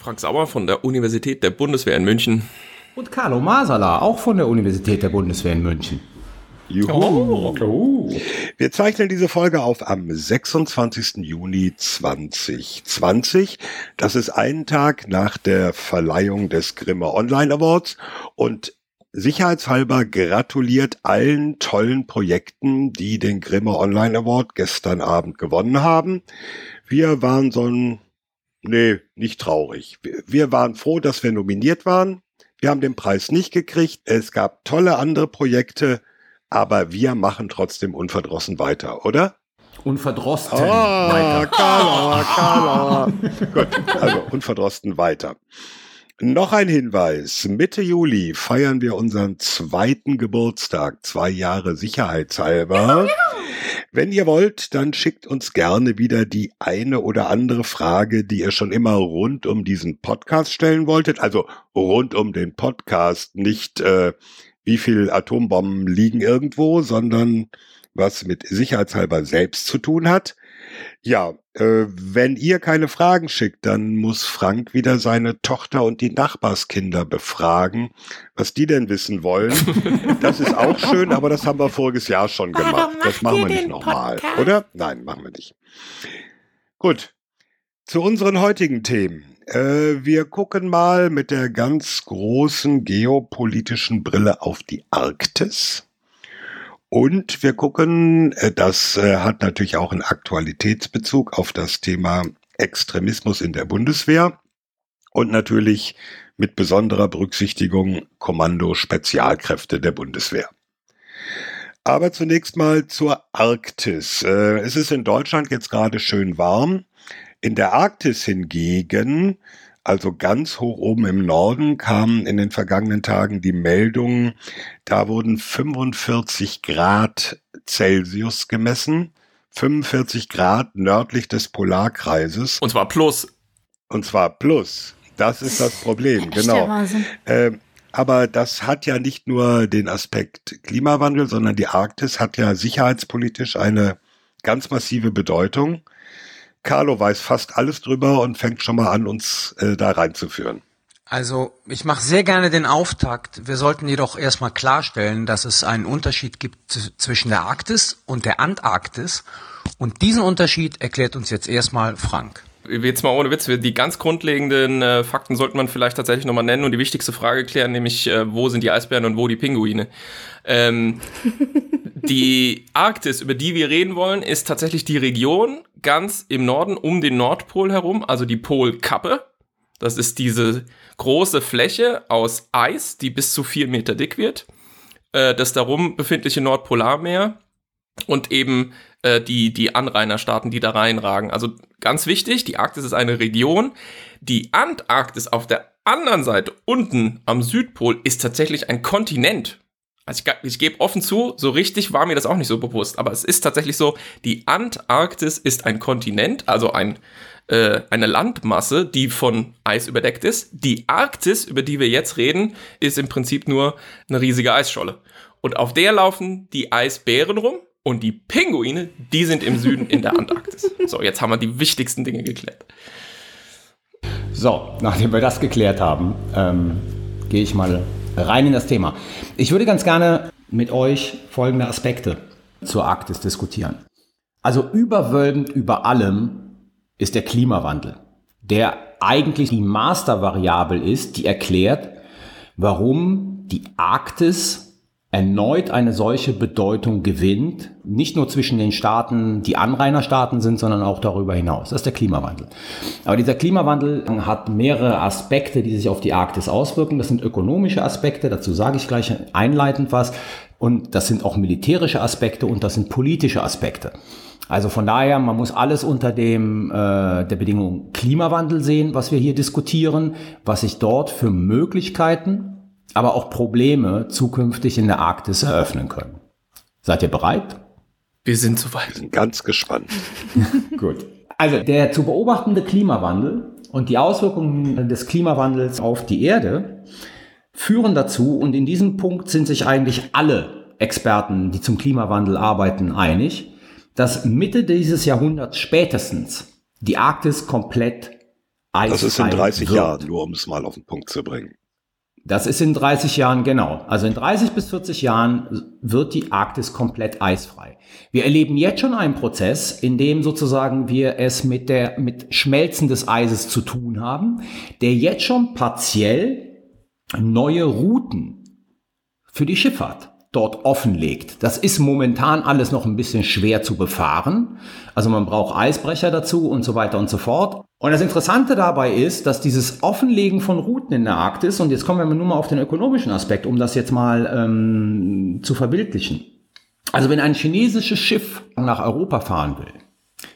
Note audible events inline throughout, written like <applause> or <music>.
Frank Sauer von der Universität der Bundeswehr in München. Und Carlo Masala, auch von der Universität der Bundeswehr in München. Juhu. Oh. Wir zeichnen diese Folge auf am 26. Juni 2020. Das ist ein Tag nach der Verleihung des Grimme Online Awards und sicherheitshalber gratuliert allen tollen Projekten, die den Grimme Online Award gestern Abend gewonnen haben. Wir waren so ein, nee, nicht traurig. Wir waren froh, dass wir nominiert waren. Wir haben den Preis nicht gekriegt. Es gab tolle andere Projekte aber wir machen trotzdem unverdrossen weiter, oder? Unverdrossen oh, weiter. Carla, Carla. <laughs> Gut, also unverdrossen weiter. Noch ein Hinweis. Mitte Juli feiern wir unseren zweiten Geburtstag, zwei Jahre sicherheitshalber. Wenn ihr wollt, dann schickt uns gerne wieder die eine oder andere Frage, die ihr schon immer rund um diesen Podcast stellen wolltet. Also rund um den Podcast, nicht äh, wie viel Atombomben liegen irgendwo, sondern was mit sicherheitshalber selbst zu tun hat. Ja, äh, wenn ihr keine Fragen schickt, dann muss Frank wieder seine Tochter und die Nachbarskinder befragen, was die denn wissen wollen. Das ist auch schön, aber das haben wir voriges Jahr schon gemacht. Das machen wir nicht nochmal, oder? Nein, machen wir nicht. Gut, zu unseren heutigen Themen. Äh, wir gucken mal mit der ganz großen geopolitischen Brille auf die Arktis. Und wir gucken, äh, das äh, hat natürlich auch einen Aktualitätsbezug auf das Thema Extremismus in der Bundeswehr und natürlich mit besonderer Berücksichtigung Kommando Spezialkräfte der Bundeswehr. Aber zunächst mal zur Arktis. Es ist in Deutschland jetzt gerade schön warm. In der Arktis hingegen, also ganz hoch oben im Norden, kamen in den vergangenen Tagen die Meldungen, da wurden 45 Grad Celsius gemessen. 45 Grad nördlich des Polarkreises. Und zwar plus. Und zwar plus. Das ist das Problem, genau. Äh, aber das hat ja nicht nur den Aspekt Klimawandel, sondern die Arktis hat ja sicherheitspolitisch eine ganz massive Bedeutung. Carlo weiß fast alles drüber und fängt schon mal an, uns äh, da reinzuführen. Also ich mache sehr gerne den Auftakt. Wir sollten jedoch erstmal klarstellen, dass es einen Unterschied gibt zwischen der Arktis und der Antarktis. Und diesen Unterschied erklärt uns jetzt erstmal Frank. Jetzt mal ohne Witz, die ganz grundlegenden äh, Fakten sollte man vielleicht tatsächlich nochmal nennen und die wichtigste Frage klären, nämlich äh, wo sind die Eisbären und wo die Pinguine. Ähm, <laughs> die Arktis, über die wir reden wollen, ist tatsächlich die Region ganz im Norden um den Nordpol herum, also die Polkappe. Das ist diese große Fläche aus Eis, die bis zu vier Meter dick wird. Äh, das darum befindliche Nordpolarmeer und eben äh, die, die Anrainerstaaten, die da reinragen. Also ganz wichtig, die Arktis ist eine Region. Die Antarktis auf der anderen Seite, unten am Südpol, ist tatsächlich ein Kontinent. Also ich, ich gebe offen zu, so richtig war mir das auch nicht so bewusst, aber es ist tatsächlich so, die Antarktis ist ein Kontinent, also ein, äh, eine Landmasse, die von Eis überdeckt ist. Die Arktis, über die wir jetzt reden, ist im Prinzip nur eine riesige Eisscholle. Und auf der laufen die Eisbären rum und die Pinguine, die sind im Süden in der Antarktis. So, jetzt haben wir die wichtigsten Dinge geklärt. So, nachdem wir das geklärt haben, ähm, gehe ich mal rein in das Thema. Ich würde ganz gerne mit euch folgende Aspekte zur Arktis diskutieren. Also überwölbend über allem ist der Klimawandel, der eigentlich die Mastervariable ist, die erklärt, warum die Arktis erneut eine solche Bedeutung gewinnt, nicht nur zwischen den Staaten, die Anrainerstaaten sind, sondern auch darüber hinaus. Das ist der Klimawandel. Aber dieser Klimawandel hat mehrere Aspekte, die sich auf die Arktis auswirken. Das sind ökonomische Aspekte, dazu sage ich gleich einleitend was. Und das sind auch militärische Aspekte und das sind politische Aspekte. Also von daher, man muss alles unter dem äh, der Bedingung Klimawandel sehen, was wir hier diskutieren, was sich dort für Möglichkeiten, aber auch Probleme zukünftig in der Arktis eröffnen können. Seid ihr bereit? Wir sind soweit. Wir sind ganz gespannt. <laughs> Gut. Also der zu beobachtende Klimawandel und die Auswirkungen des Klimawandels auf die Erde führen dazu, und in diesem Punkt sind sich eigentlich alle Experten, die zum Klimawandel arbeiten, einig, dass Mitte dieses Jahrhunderts spätestens die Arktis komplett eisfrei Das ist in 30 wird. Jahren, nur um es mal auf den Punkt zu bringen. Das ist in 30 Jahren genau. Also in 30 bis 40 Jahren wird die Arktis komplett eisfrei. Wir erleben jetzt schon einen Prozess, in dem sozusagen wir es mit der, mit Schmelzen des Eises zu tun haben, der jetzt schon partiell neue Routen für die Schifffahrt dort offenlegt. Das ist momentan alles noch ein bisschen schwer zu befahren. Also man braucht Eisbrecher dazu und so weiter und so fort. Und das Interessante dabei ist, dass dieses Offenlegen von Routen in der Arktis, und jetzt kommen wir nur mal auf den ökonomischen Aspekt, um das jetzt mal ähm, zu verbildlichen. Also wenn ein chinesisches Schiff nach Europa fahren will,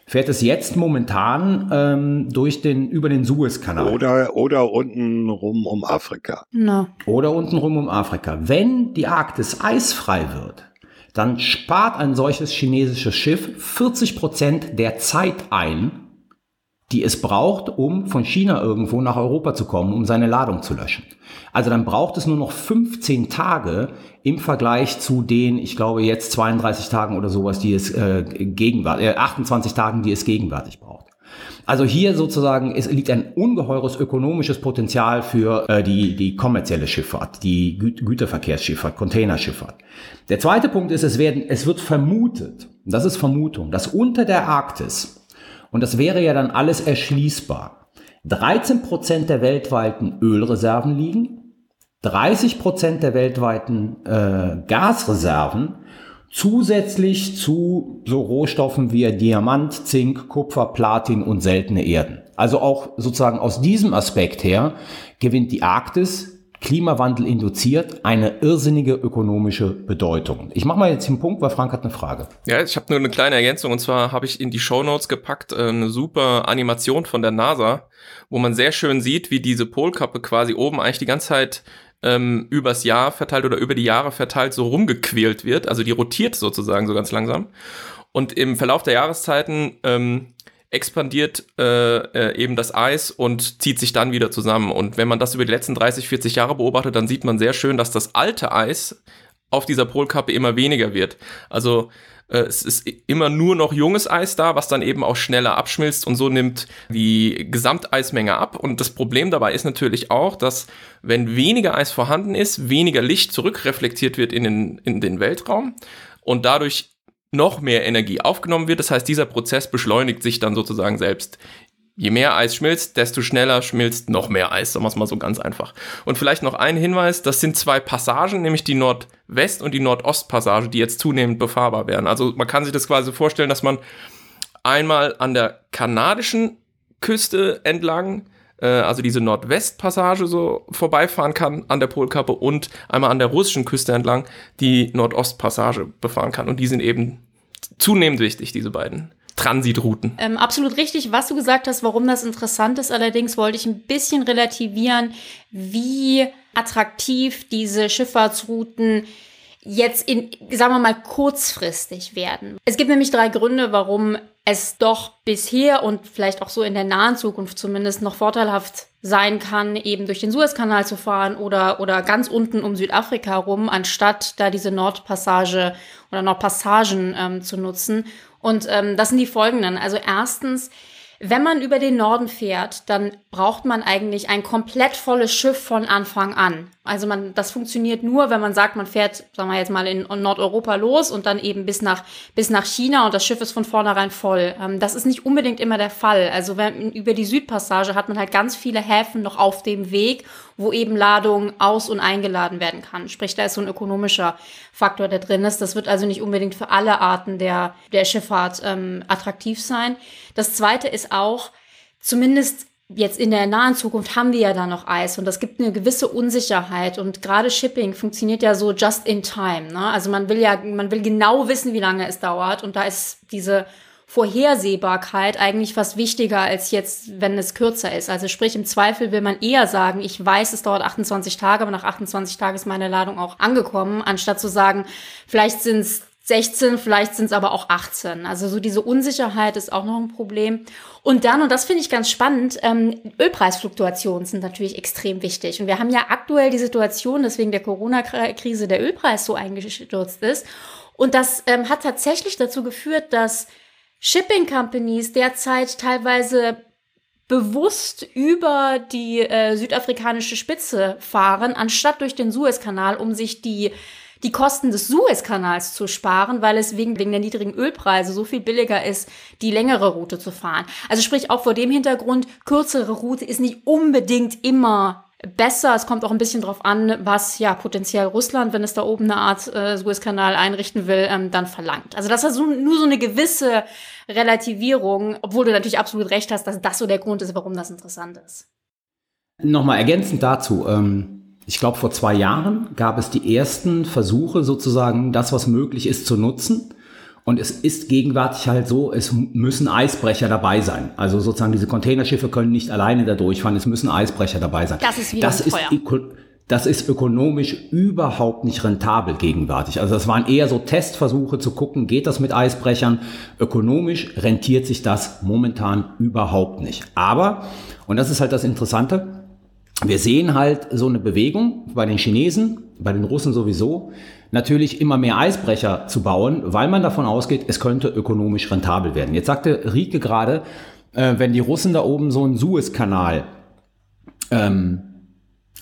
fährt es jetzt momentan ähm, durch den über den Suezkanal. Oder oder unten rum um Afrika. No. Oder unten rum um Afrika. Wenn die Arktis eisfrei wird, dann spart ein solches chinesisches Schiff 40 Prozent der Zeit ein, die es braucht, um von China irgendwo nach Europa zu kommen, um seine Ladung zu löschen. Also dann braucht es nur noch 15 Tage im Vergleich zu den, ich glaube jetzt 32 Tagen oder sowas, die es äh, gegenwärtig, äh, 28 Tagen, die es gegenwärtig braucht. Also hier sozusagen es liegt ein ungeheures ökonomisches Potenzial für äh, die, die kommerzielle Schifffahrt, die Gü Güterverkehrsschifffahrt, Containerschifffahrt. Der zweite Punkt ist, es, werden, es wird vermutet, das ist Vermutung, dass unter der Arktis und das wäre ja dann alles erschließbar. 13 Prozent der weltweiten Ölreserven liegen, 30 Prozent der weltweiten äh, Gasreserven zusätzlich zu so Rohstoffen wie Diamant, Zink, Kupfer, Platin und seltene Erden. Also auch sozusagen aus diesem Aspekt her gewinnt die Arktis Klimawandel induziert eine irrsinnige ökonomische Bedeutung. Ich mache mal jetzt den Punkt, weil Frank hat eine Frage. Ja, ich habe nur eine kleine Ergänzung und zwar habe ich in die Show Notes gepackt äh, eine super Animation von der NASA, wo man sehr schön sieht, wie diese Polkappe quasi oben eigentlich die ganze Zeit ähm, übers Jahr verteilt oder über die Jahre verteilt so rumgequält wird. Also die rotiert sozusagen so ganz langsam. Und im Verlauf der Jahreszeiten ähm, expandiert äh, äh, eben das Eis und zieht sich dann wieder zusammen. Und wenn man das über die letzten 30, 40 Jahre beobachtet, dann sieht man sehr schön, dass das alte Eis auf dieser Polkappe immer weniger wird. Also äh, es ist immer nur noch junges Eis da, was dann eben auch schneller abschmilzt und so nimmt die Gesamteismenge ab. Und das Problem dabei ist natürlich auch, dass wenn weniger Eis vorhanden ist, weniger Licht zurückreflektiert wird in den, in den Weltraum und dadurch noch mehr Energie aufgenommen wird. Das heißt, dieser Prozess beschleunigt sich dann sozusagen selbst. Je mehr Eis schmilzt, desto schneller schmilzt noch mehr Eis, sagen wir es mal so ganz einfach. Und vielleicht noch ein Hinweis, das sind zwei Passagen, nämlich die Nordwest- und die Nordostpassage, die jetzt zunehmend befahrbar werden. Also man kann sich das quasi vorstellen, dass man einmal an der kanadischen Küste entlang äh, also diese Nordwestpassage so vorbeifahren kann an der Polkappe und einmal an der russischen Küste entlang die Nordostpassage befahren kann. Und die sind eben zunehmend wichtig, diese beiden. Transitrouten. Ähm, absolut richtig, was du gesagt hast, warum das interessant ist. Allerdings wollte ich ein bisschen relativieren, wie attraktiv diese Schifffahrtsrouten jetzt in, sagen wir mal, kurzfristig werden. Es gibt nämlich drei Gründe, warum es doch bisher und vielleicht auch so in der nahen Zukunft zumindest noch vorteilhaft sein kann, eben durch den Suezkanal zu fahren oder, oder ganz unten um Südafrika rum, anstatt da diese Nordpassage oder Nordpassagen ähm, zu nutzen. Und ähm, das sind die folgenden. Also erstens, wenn man über den Norden fährt, dann braucht man eigentlich ein komplett volles Schiff von Anfang an. Also man, das funktioniert nur, wenn man sagt, man fährt, sagen wir jetzt mal in Nordeuropa los und dann eben bis nach, bis nach China und das Schiff ist von vornherein voll. Ähm, das ist nicht unbedingt immer der Fall. Also wenn, über die Südpassage hat man halt ganz viele Häfen noch auf dem Weg, wo eben Ladung aus- und eingeladen werden kann. Sprich, da ist so ein ökonomischer Faktor, der drin ist. Das wird also nicht unbedingt für alle Arten der, der Schifffahrt ähm, attraktiv sein. Das zweite ist auch, zumindest jetzt in der nahen Zukunft haben wir ja da noch Eis und das gibt eine gewisse Unsicherheit und gerade Shipping funktioniert ja so just in time. Ne? Also man will ja, man will genau wissen, wie lange es dauert und da ist diese Vorhersehbarkeit eigentlich fast wichtiger als jetzt, wenn es kürzer ist. Also sprich, im Zweifel will man eher sagen, ich weiß, es dauert 28 Tage, aber nach 28 Tagen ist meine Ladung auch angekommen, anstatt zu sagen, vielleicht sind es 16, vielleicht sind es aber auch 18. Also so diese Unsicherheit ist auch noch ein Problem. Und dann, und das finde ich ganz spannend, ähm, Ölpreisfluktuationen sind natürlich extrem wichtig. Und wir haben ja aktuell die Situation, dass wegen der Corona-Krise der Ölpreis so eingestürzt ist. Und das ähm, hat tatsächlich dazu geführt, dass Shipping Companies derzeit teilweise bewusst über die äh, südafrikanische Spitze fahren, anstatt durch den Suezkanal, um sich die die Kosten des Suezkanals zu sparen, weil es wegen, wegen der niedrigen Ölpreise so viel billiger ist, die längere Route zu fahren. Also sprich auch vor dem Hintergrund, kürzere Route ist nicht unbedingt immer besser. Es kommt auch ein bisschen drauf an, was ja potenziell Russland, wenn es da oben eine Art äh, Suezkanal einrichten will, ähm, dann verlangt. Also das ist so, nur so eine gewisse Relativierung, obwohl du natürlich absolut recht hast, dass das so der Grund ist, warum das interessant ist. Nochmal ergänzend dazu. Ähm ich glaube, vor zwei Jahren gab es die ersten Versuche, sozusagen das, was möglich ist, zu nutzen. Und es ist gegenwärtig halt so, es müssen Eisbrecher dabei sein. Also sozusagen diese Containerschiffe können nicht alleine da durchfahren, es müssen Eisbrecher dabei sein. Das ist wieder das ist, das ist ökonomisch überhaupt nicht rentabel gegenwärtig. Also das waren eher so Testversuche zu gucken, geht das mit Eisbrechern? Ökonomisch rentiert sich das momentan überhaupt nicht. Aber, und das ist halt das Interessante, wir sehen halt so eine Bewegung bei den Chinesen, bei den Russen sowieso, natürlich immer mehr Eisbrecher zu bauen, weil man davon ausgeht, es könnte ökonomisch rentabel werden. Jetzt sagte Rieke gerade, äh, wenn die Russen da oben so einen Suezkanal ähm,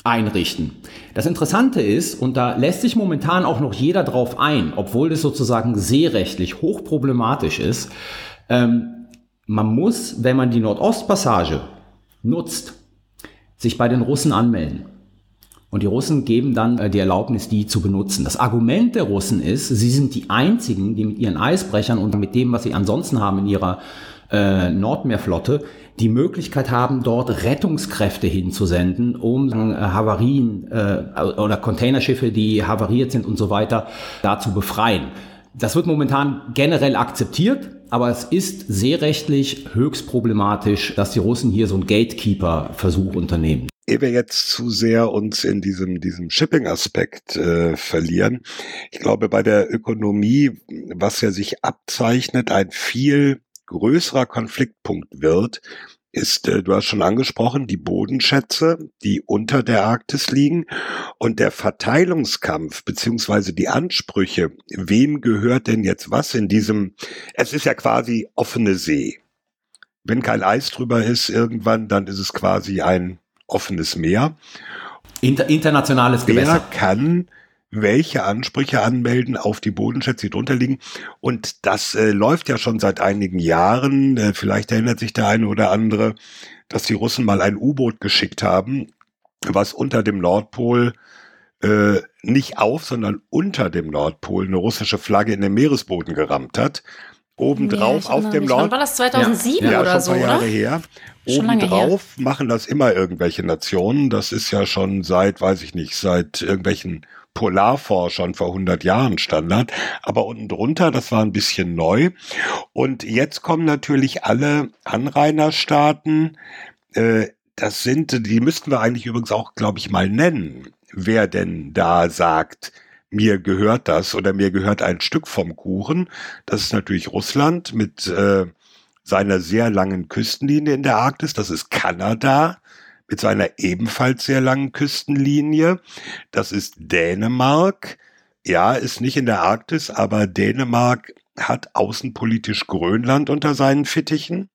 einrichten. Das Interessante ist, und da lässt sich momentan auch noch jeder drauf ein, obwohl das sozusagen seerechtlich hochproblematisch ist, ähm, man muss, wenn man die Nordostpassage nutzt, sich bei den Russen anmelden. Und die Russen geben dann äh, die Erlaubnis, die zu benutzen. Das Argument der Russen ist, sie sind die einzigen, die mit ihren Eisbrechern und mit dem, was sie ansonsten haben in ihrer äh, Nordmeerflotte, die Möglichkeit haben, dort Rettungskräfte hinzusenden, um äh, Havarien äh, oder Containerschiffe, die havariert sind und so weiter, da zu befreien. Das wird momentan generell akzeptiert, aber es ist seerechtlich höchst problematisch, dass die Russen hier so einen Gatekeeper-Versuch unternehmen. Ehe wir jetzt zu sehr uns in diesem, diesem Shipping-Aspekt äh, verlieren, ich glaube, bei der Ökonomie, was ja sich abzeichnet, ein viel größerer Konfliktpunkt wird, ist, äh, du hast schon angesprochen, die Bodenschätze, die unter der Arktis liegen und der Verteilungskampf beziehungsweise die Ansprüche, wem gehört denn jetzt was in diesem, es ist ja quasi offene See. Wenn kein Eis drüber ist irgendwann, dann ist es quasi ein offenes Meer. Inter internationales Gewässer. Wer kann welche Ansprüche anmelden auf die Bodenschätze, die drunter liegen. Und das äh, läuft ja schon seit einigen Jahren. Äh, vielleicht erinnert sich der eine oder andere, dass die Russen mal ein U-Boot geschickt haben, was unter dem Nordpol äh, nicht auf, sondern unter dem Nordpol eine russische Flagge in den Meeresboden gerammt hat. Obendrauf ja, auf dem Nord. Wann war das 2007 ja. oder ja, schon ein paar Jahre her. Obendrauf machen das immer irgendwelche Nationen. Das ist ja schon seit, weiß ich nicht, seit irgendwelchen Polarforschern vor 100 Jahren Standard. Aber unten drunter, das war ein bisschen neu. Und jetzt kommen natürlich alle Anrainerstaaten. Äh, das sind, die müssten wir eigentlich übrigens auch, glaube ich, mal nennen, wer denn da sagt, mir gehört das oder mir gehört ein Stück vom Kuchen. Das ist natürlich Russland mit äh, seiner sehr langen Küstenlinie in der Arktis. Das ist Kanada mit seiner ebenfalls sehr langen Küstenlinie. Das ist Dänemark. Ja, ist nicht in der Arktis, aber Dänemark hat außenpolitisch Grönland unter seinen Fittichen.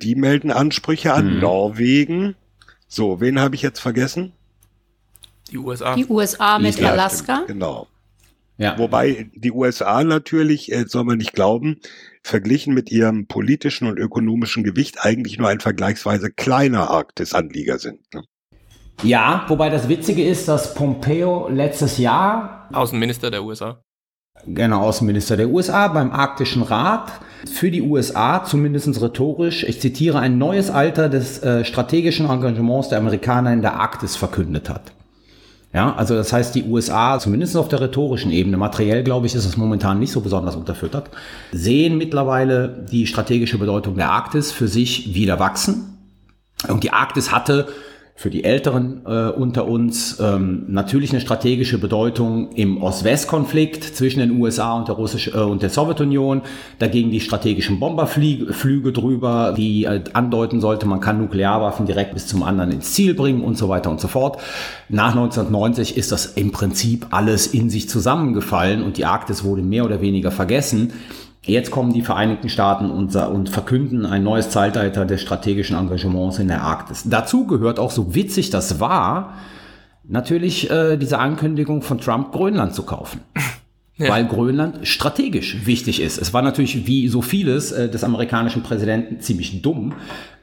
Die melden Ansprüche an. Mhm. Norwegen. So, wen habe ich jetzt vergessen? Die USA. Die USA mit Alaska. Stimmt, genau. Ja. Wobei die USA natürlich, äh, soll man nicht glauben, verglichen mit ihrem politischen und ökonomischen Gewicht eigentlich nur ein vergleichsweise kleiner Arktis-Anlieger sind. Ne? Ja, wobei das Witzige ist, dass Pompeo letztes Jahr Außenminister der USA. Genau, Außenminister der USA beim Arktischen Rat für die USA, zumindest rhetorisch, ich zitiere, ein neues Alter des äh, strategischen Engagements der Amerikaner in der Arktis verkündet hat. Ja, also das heißt, die USA, zumindest auf der rhetorischen Ebene, materiell glaube ich, ist es momentan nicht so besonders unterfüttert, sehen mittlerweile die strategische Bedeutung der Arktis für sich wieder wachsen. Und die Arktis hatte für die Älteren äh, unter uns ähm, natürlich eine strategische Bedeutung im Ost-West-Konflikt zwischen den USA und der, Russisch, äh, und der Sowjetunion. Dagegen die strategischen Bomberflüge drüber, die äh, andeuten sollte, man kann Nuklearwaffen direkt bis zum anderen ins Ziel bringen und so weiter und so fort. Nach 1990 ist das im Prinzip alles in sich zusammengefallen und die Arktis wurde mehr oder weniger vergessen. Jetzt kommen die Vereinigten Staaten und, und, verkünden ein neues Zeitalter des strategischen Engagements in der Arktis. Dazu gehört auch, so witzig das war, natürlich äh, diese Ankündigung von Trump, Grönland zu kaufen. <laughs> Ja. Weil Grönland strategisch wichtig ist. Es war natürlich wie so vieles äh, des amerikanischen Präsidenten ziemlich dumm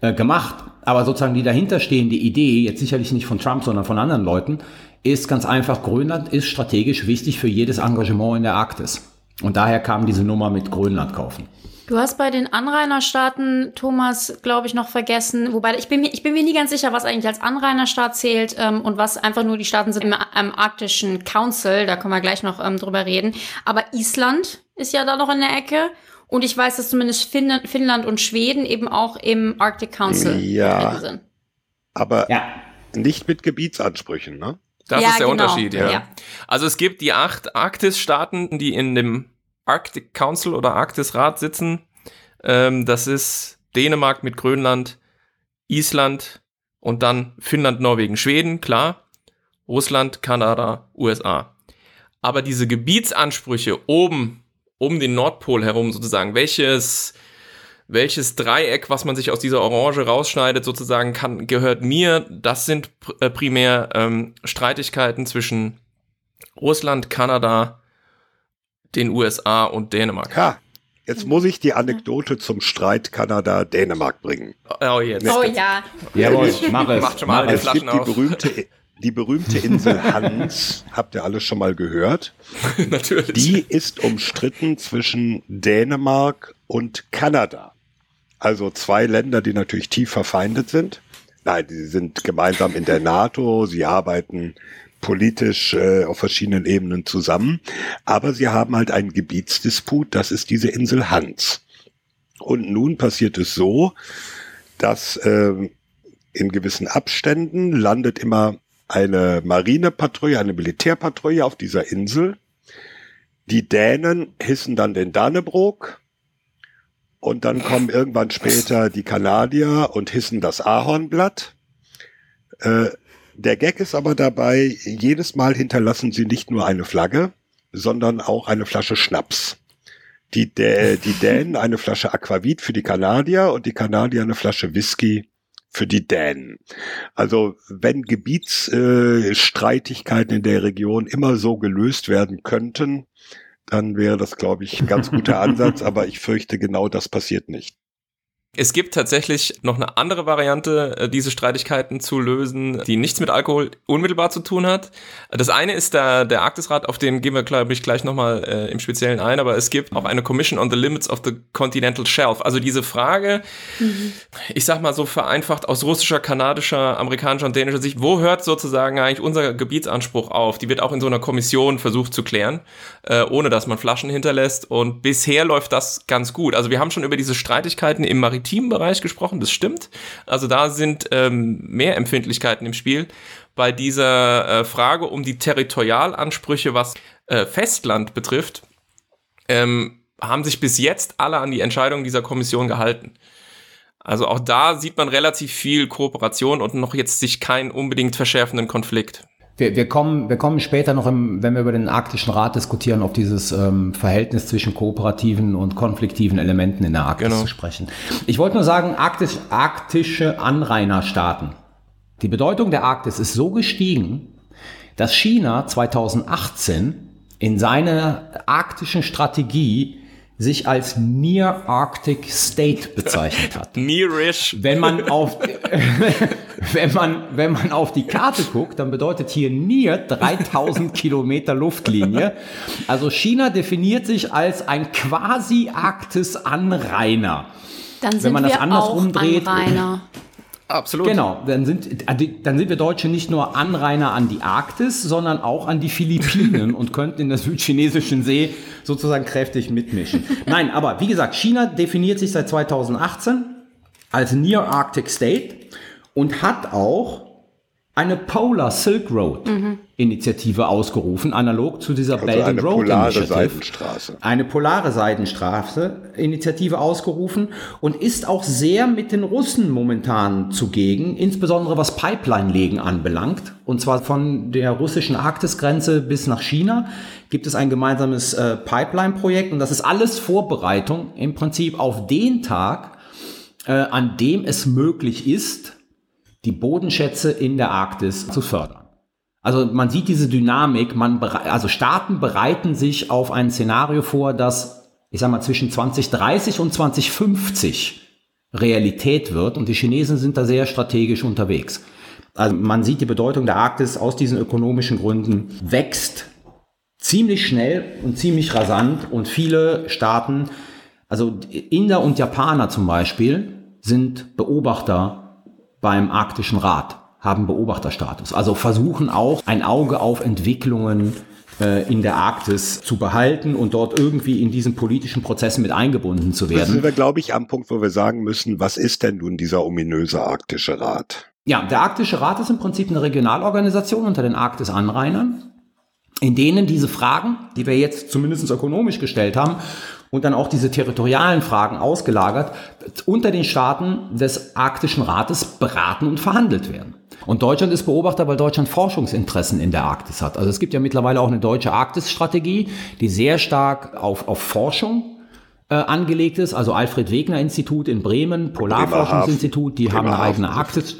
äh, gemacht. Aber sozusagen die dahinterstehende Idee, jetzt sicherlich nicht von Trump, sondern von anderen Leuten, ist ganz einfach, Grönland ist strategisch wichtig für jedes Engagement in der Arktis. Und daher kam diese Nummer mit Grönland kaufen. Du hast bei den Anrainerstaaten, Thomas, glaube ich, noch vergessen, wobei ich bin, mir, ich bin mir nie ganz sicher, was eigentlich als Anrainerstaat zählt ähm, und was einfach nur die Staaten sind im, im Arktischen Council, da können wir gleich noch ähm, drüber reden. Aber Island ist ja da noch in der Ecke und ich weiß, dass zumindest Finnland, Finnland und Schweden eben auch im Arctic Council ja, sind. Aber ja. nicht mit Gebietsansprüchen, ne? Das ja, ist der genau. Unterschied, ja. ja. Also es gibt die acht Arktis-Staaten, die in dem Arctic Council oder Arktisrat sitzen. Ähm, das ist Dänemark mit Grönland, Island und dann Finnland, Norwegen, Schweden, klar. Russland, Kanada, USA. Aber diese Gebietsansprüche oben um den Nordpol herum sozusagen, welches welches Dreieck, was man sich aus dieser Orange rausschneidet, sozusagen kann, gehört mir. Das sind äh, primär ähm, Streitigkeiten zwischen Russland, Kanada, den USA und Dänemark. Ha, jetzt muss ich die Anekdote zum Streit Kanada-Dänemark bringen. Oh, jetzt. Oh ja. Jawohl, mach es. Macht schon mal es Flaschen gibt die berühmte, die berühmte Insel Hans, habt ihr alle schon mal gehört? <laughs> Natürlich. Die ist umstritten zwischen Dänemark und Kanada. Also zwei Länder, die natürlich tief verfeindet sind. Nein, die sind gemeinsam in der NATO, sie arbeiten politisch äh, auf verschiedenen Ebenen zusammen, aber sie haben halt einen Gebietsdisput, das ist diese Insel Hans. Und nun passiert es so, dass äh, in gewissen Abständen landet immer eine Marinepatrouille, eine Militärpatrouille auf dieser Insel. Die Dänen hissen dann den Dannebrog und dann kommen irgendwann später die Kanadier und hissen das Ahornblatt. Äh, der Gag ist aber dabei, jedes Mal hinterlassen sie nicht nur eine Flagge, sondern auch eine Flasche Schnaps. Die, Dä die Dänen eine Flasche Aquavit für die Kanadier und die Kanadier eine Flasche Whisky für die Dänen. Also wenn Gebietsstreitigkeiten äh, in der Region immer so gelöst werden könnten, dann wäre das, glaube ich, ein ganz guter <laughs> Ansatz, aber ich fürchte, genau das passiert nicht. Es gibt tatsächlich noch eine andere Variante, äh, diese Streitigkeiten zu lösen, die nichts mit Alkohol unmittelbar zu tun hat. Das eine ist der, der Arktisrat, auf den gehen wir, glaube ich, gleich nochmal äh, im Speziellen ein, aber es gibt auch eine Commission on the Limits of the Continental Shelf. Also diese Frage, mhm. ich sag mal so vereinfacht aus russischer, kanadischer, amerikanischer und dänischer Sicht, wo hört sozusagen eigentlich unser Gebietsanspruch auf? Die wird auch in so einer Kommission versucht zu klären, äh, ohne dass man Flaschen hinterlässt. Und bisher läuft das ganz gut. Also wir haben schon über diese Streitigkeiten im Maritimen maritimen Bereich gesprochen, das stimmt. Also da sind ähm, mehr Empfindlichkeiten im Spiel. Bei dieser äh, Frage um die Territorialansprüche, was äh, Festland betrifft, ähm, haben sich bis jetzt alle an die Entscheidung dieser Kommission gehalten. Also auch da sieht man relativ viel Kooperation und noch jetzt sich keinen unbedingt verschärfenden Konflikt. Wir, wir, kommen, wir kommen später noch, im, wenn wir über den Arktischen Rat diskutieren, auf dieses ähm, Verhältnis zwischen kooperativen und konfliktiven Elementen in der Arktis genau. zu sprechen. Ich wollte nur sagen, Arktis, arktische Anrainerstaaten. Die Bedeutung der Arktis ist so gestiegen, dass China 2018 in seiner arktischen Strategie sich als Near Arctic State bezeichnet hat. <laughs> Nearish. Wenn man auf, <laughs> wenn man, wenn man auf die Karte guckt, dann bedeutet hier Near 3000 Kilometer Luftlinie. Also China definiert sich als ein quasi Arktis-Anrainer. Dann sind wenn man das wir andersrum dreht, Anrainer. <laughs> Absolut. Genau, dann sind, äh, dann sind wir Deutsche nicht nur Anrainer an die Arktis, sondern auch an die Philippinen <laughs> und könnten in der südchinesischen See sozusagen kräftig mitmischen. Nein, aber wie gesagt, China definiert sich seit 2018 als Near Arctic State und hat auch eine Polar Silk Road mhm. Initiative ausgerufen, analog zu dieser also Belt and Road polare Initiative. Seidenstraße. Eine polare Seidenstraße Initiative ausgerufen und ist auch sehr mit den Russen momentan zugegen, insbesondere was Pipeline-Legen anbelangt. Und zwar von der russischen Arktisgrenze bis nach China gibt es ein gemeinsames äh, Pipeline-Projekt und das ist alles Vorbereitung im Prinzip auf den Tag, äh, an dem es möglich ist, die Bodenschätze in der Arktis zu fördern. Also man sieht diese Dynamik, man also Staaten bereiten sich auf ein Szenario vor, das, ich sag mal, zwischen 2030 und 2050 Realität wird und die Chinesen sind da sehr strategisch unterwegs. Also man sieht die Bedeutung der Arktis aus diesen ökonomischen Gründen wächst ziemlich schnell und ziemlich rasant und viele Staaten, also Inder und Japaner zum Beispiel, sind Beobachter beim Arktischen Rat, haben Beobachterstatus. Also versuchen auch ein Auge auf Entwicklungen äh, in der Arktis zu behalten und dort irgendwie in diesen politischen Prozessen mit eingebunden zu werden. Da sind wir, glaube ich, am Punkt, wo wir sagen müssen, was ist denn nun dieser ominöse Arktische Rat? Ja, der Arktische Rat ist im Prinzip eine Regionalorganisation unter den Arktis-Anrainern, in denen diese Fragen, die wir jetzt zumindest ökonomisch gestellt haben, und dann auch diese territorialen Fragen ausgelagert, unter den Staaten des Arktischen Rates beraten und verhandelt werden. Und Deutschland ist Beobachter, weil Deutschland Forschungsinteressen in der Arktis hat. Also es gibt ja mittlerweile auch eine deutsche Arktis-Strategie, die sehr stark auf, auf Forschung äh, angelegt ist. Also Alfred Wegener Institut in Bremen, Polarforschungsinstitut, die haben eine eigene Arktis.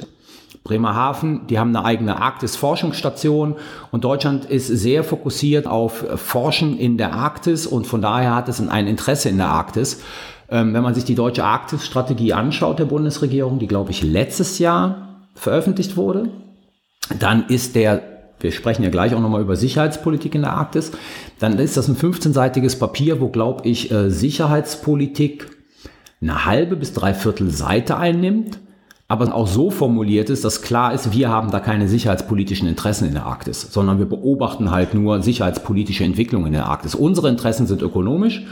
Bremerhaven, die haben eine eigene Arktis-Forschungsstation und Deutschland ist sehr fokussiert auf Forschen in der Arktis und von daher hat es ein Interesse in der Arktis. Ähm, wenn man sich die deutsche Arktis-Strategie anschaut der Bundesregierung, die glaube ich letztes Jahr veröffentlicht wurde, dann ist der wir sprechen ja gleich auch nochmal über Sicherheitspolitik in der Arktis, dann ist das ein 15-seitiges Papier, wo, glaube ich, äh, Sicherheitspolitik eine halbe bis dreiviertel Seite einnimmt aber auch so formuliert ist, dass klar ist, wir haben da keine sicherheitspolitischen Interessen in der Arktis, sondern wir beobachten halt nur sicherheitspolitische Entwicklungen in der Arktis. Unsere Interessen sind ökonomisch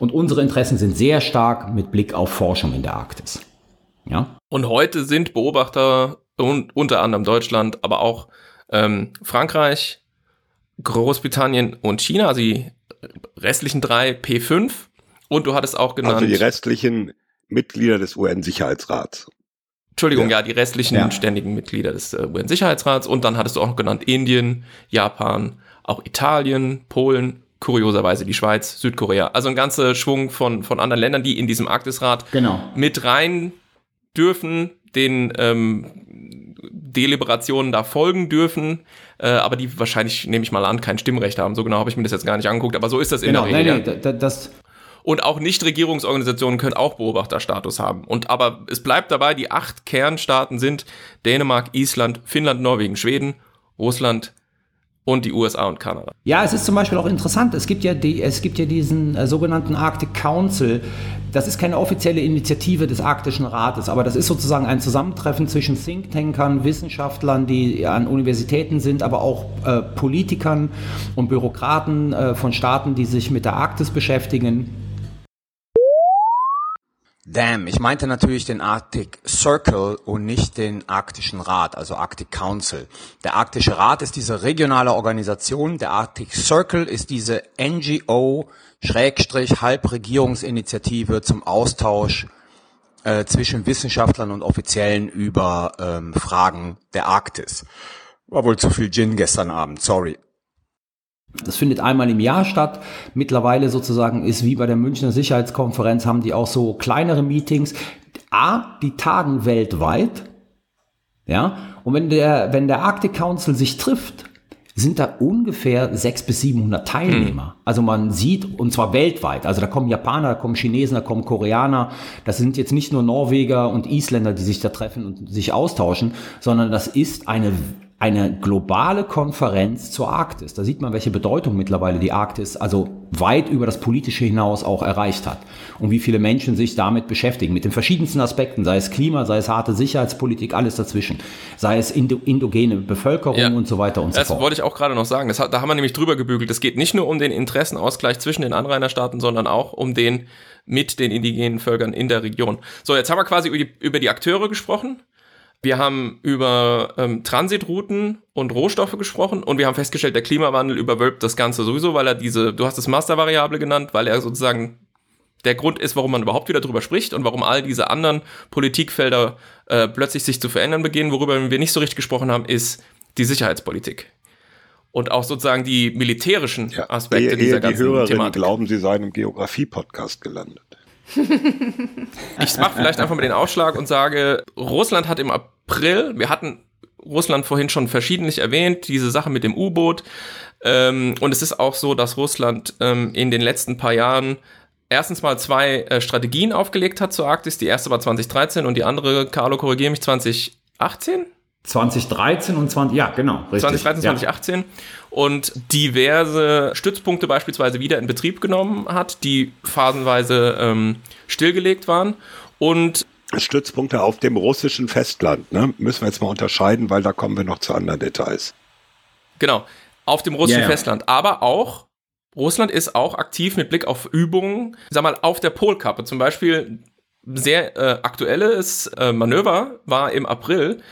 und unsere Interessen sind sehr stark mit Blick auf Forschung in der Arktis. Ja? Und heute sind Beobachter und unter anderem Deutschland, aber auch ähm, Frankreich, Großbritannien und China, also die restlichen drei P5. Und du hattest auch genannt. Also die restlichen Mitglieder des UN-Sicherheitsrats. Entschuldigung, ja, ja die restlichen ja. ständigen Mitglieder des äh, UN-Sicherheitsrats und dann hattest du auch noch genannt Indien, Japan, auch Italien, Polen, kurioserweise die Schweiz, Südkorea. Also ein ganzer Schwung von, von anderen Ländern, die in diesem Arktisrat genau. mit rein dürfen, den ähm, Deliberationen da folgen dürfen, äh, aber die wahrscheinlich, nehme ich mal an, kein Stimmrecht haben. So genau habe ich mir das jetzt gar nicht angeguckt, aber so ist das in genau, der Regel. Nein, nein, das, und auch Nichtregierungsorganisationen können auch Beobachterstatus haben. Und aber es bleibt dabei, die acht Kernstaaten sind Dänemark, Island, Finnland, Norwegen, Schweden, Russland, und die USA und Kanada. Ja, es ist zum Beispiel auch interessant. Es gibt ja, die, es gibt ja diesen äh, sogenannten Arctic Council. Das ist keine offizielle Initiative des Arktischen Rates, aber das ist sozusagen ein Zusammentreffen zwischen Thinktankern, Wissenschaftlern, die an Universitäten sind, aber auch äh, Politikern und Bürokraten äh, von Staaten, die sich mit der Arktis beschäftigen. Damn, ich meinte natürlich den Arctic Circle und nicht den Arktischen Rat, also Arctic Council. Der Arktische Rat ist diese regionale Organisation, der Arctic Circle ist diese NGO Schrägstrich Halbregierungsinitiative zum Austausch äh, zwischen Wissenschaftlern und Offiziellen über ähm, Fragen der Arktis. War wohl zu viel Gin gestern Abend, sorry. Das findet einmal im Jahr statt. Mittlerweile sozusagen ist wie bei der Münchner Sicherheitskonferenz, haben die auch so kleinere Meetings. A, die tagen weltweit. Ja, und wenn der, wenn der Arctic Council sich trifft, sind da ungefähr 600 bis 700 Teilnehmer. Mhm. Also man sieht, und zwar weltweit, also da kommen Japaner, da kommen Chinesen, da kommen Koreaner, das sind jetzt nicht nur Norweger und Isländer, die sich da treffen und sich austauschen, sondern das ist eine eine globale Konferenz zur Arktis. Da sieht man, welche Bedeutung mittlerweile die Arktis, also weit über das Politische hinaus auch erreicht hat. Und wie viele Menschen sich damit beschäftigen, mit den verschiedensten Aspekten, sei es Klima, sei es harte Sicherheitspolitik, alles dazwischen, sei es indo indogene Bevölkerung ja. und so weiter und so fort. Das wollte ich auch gerade noch sagen. Das, da haben wir nämlich drüber gebügelt. Es geht nicht nur um den Interessenausgleich zwischen den Anrainerstaaten, sondern auch um den mit den indigenen Völkern in der Region. So, jetzt haben wir quasi über die, über die Akteure gesprochen. Wir haben über ähm, Transitrouten und Rohstoffe gesprochen und wir haben festgestellt, der Klimawandel überwölbt das Ganze sowieso, weil er diese, du hast es Mastervariable genannt, weil er sozusagen der Grund ist, warum man überhaupt wieder drüber spricht und warum all diese anderen Politikfelder äh, plötzlich sich zu verändern beginnen. Worüber wir nicht so richtig gesprochen haben, ist die Sicherheitspolitik. Und auch sozusagen die militärischen ja, Aspekte eher, dieser ganzen die Hörerinnen Thematik. glauben, sie seien im Geografie-Podcast gelandet. Ich mache vielleicht einfach mal den Ausschlag und sage, Russland hat im April, wir hatten Russland vorhin schon verschiedentlich erwähnt, diese Sache mit dem U-Boot. Ähm, und es ist auch so, dass Russland ähm, in den letzten paar Jahren erstens mal zwei äh, Strategien aufgelegt hat zur Arktis. Die erste war 2013 und die andere, Carlo, korrigiere mich, 2018? 2013 und 20, ja, genau. Richtig. 2013, 2018 ja. und diverse Stützpunkte beispielsweise wieder in Betrieb genommen hat, die phasenweise ähm, stillgelegt waren und Stützpunkte auf dem russischen Festland, ne? Müssen wir jetzt mal unterscheiden, weil da kommen wir noch zu anderen Details. Genau, auf dem russischen yeah. Festland, aber auch Russland ist auch aktiv mit Blick auf Übungen, sag mal, auf der Polkappe. Zum Beispiel sehr äh, aktuelles äh, Manöver war im April.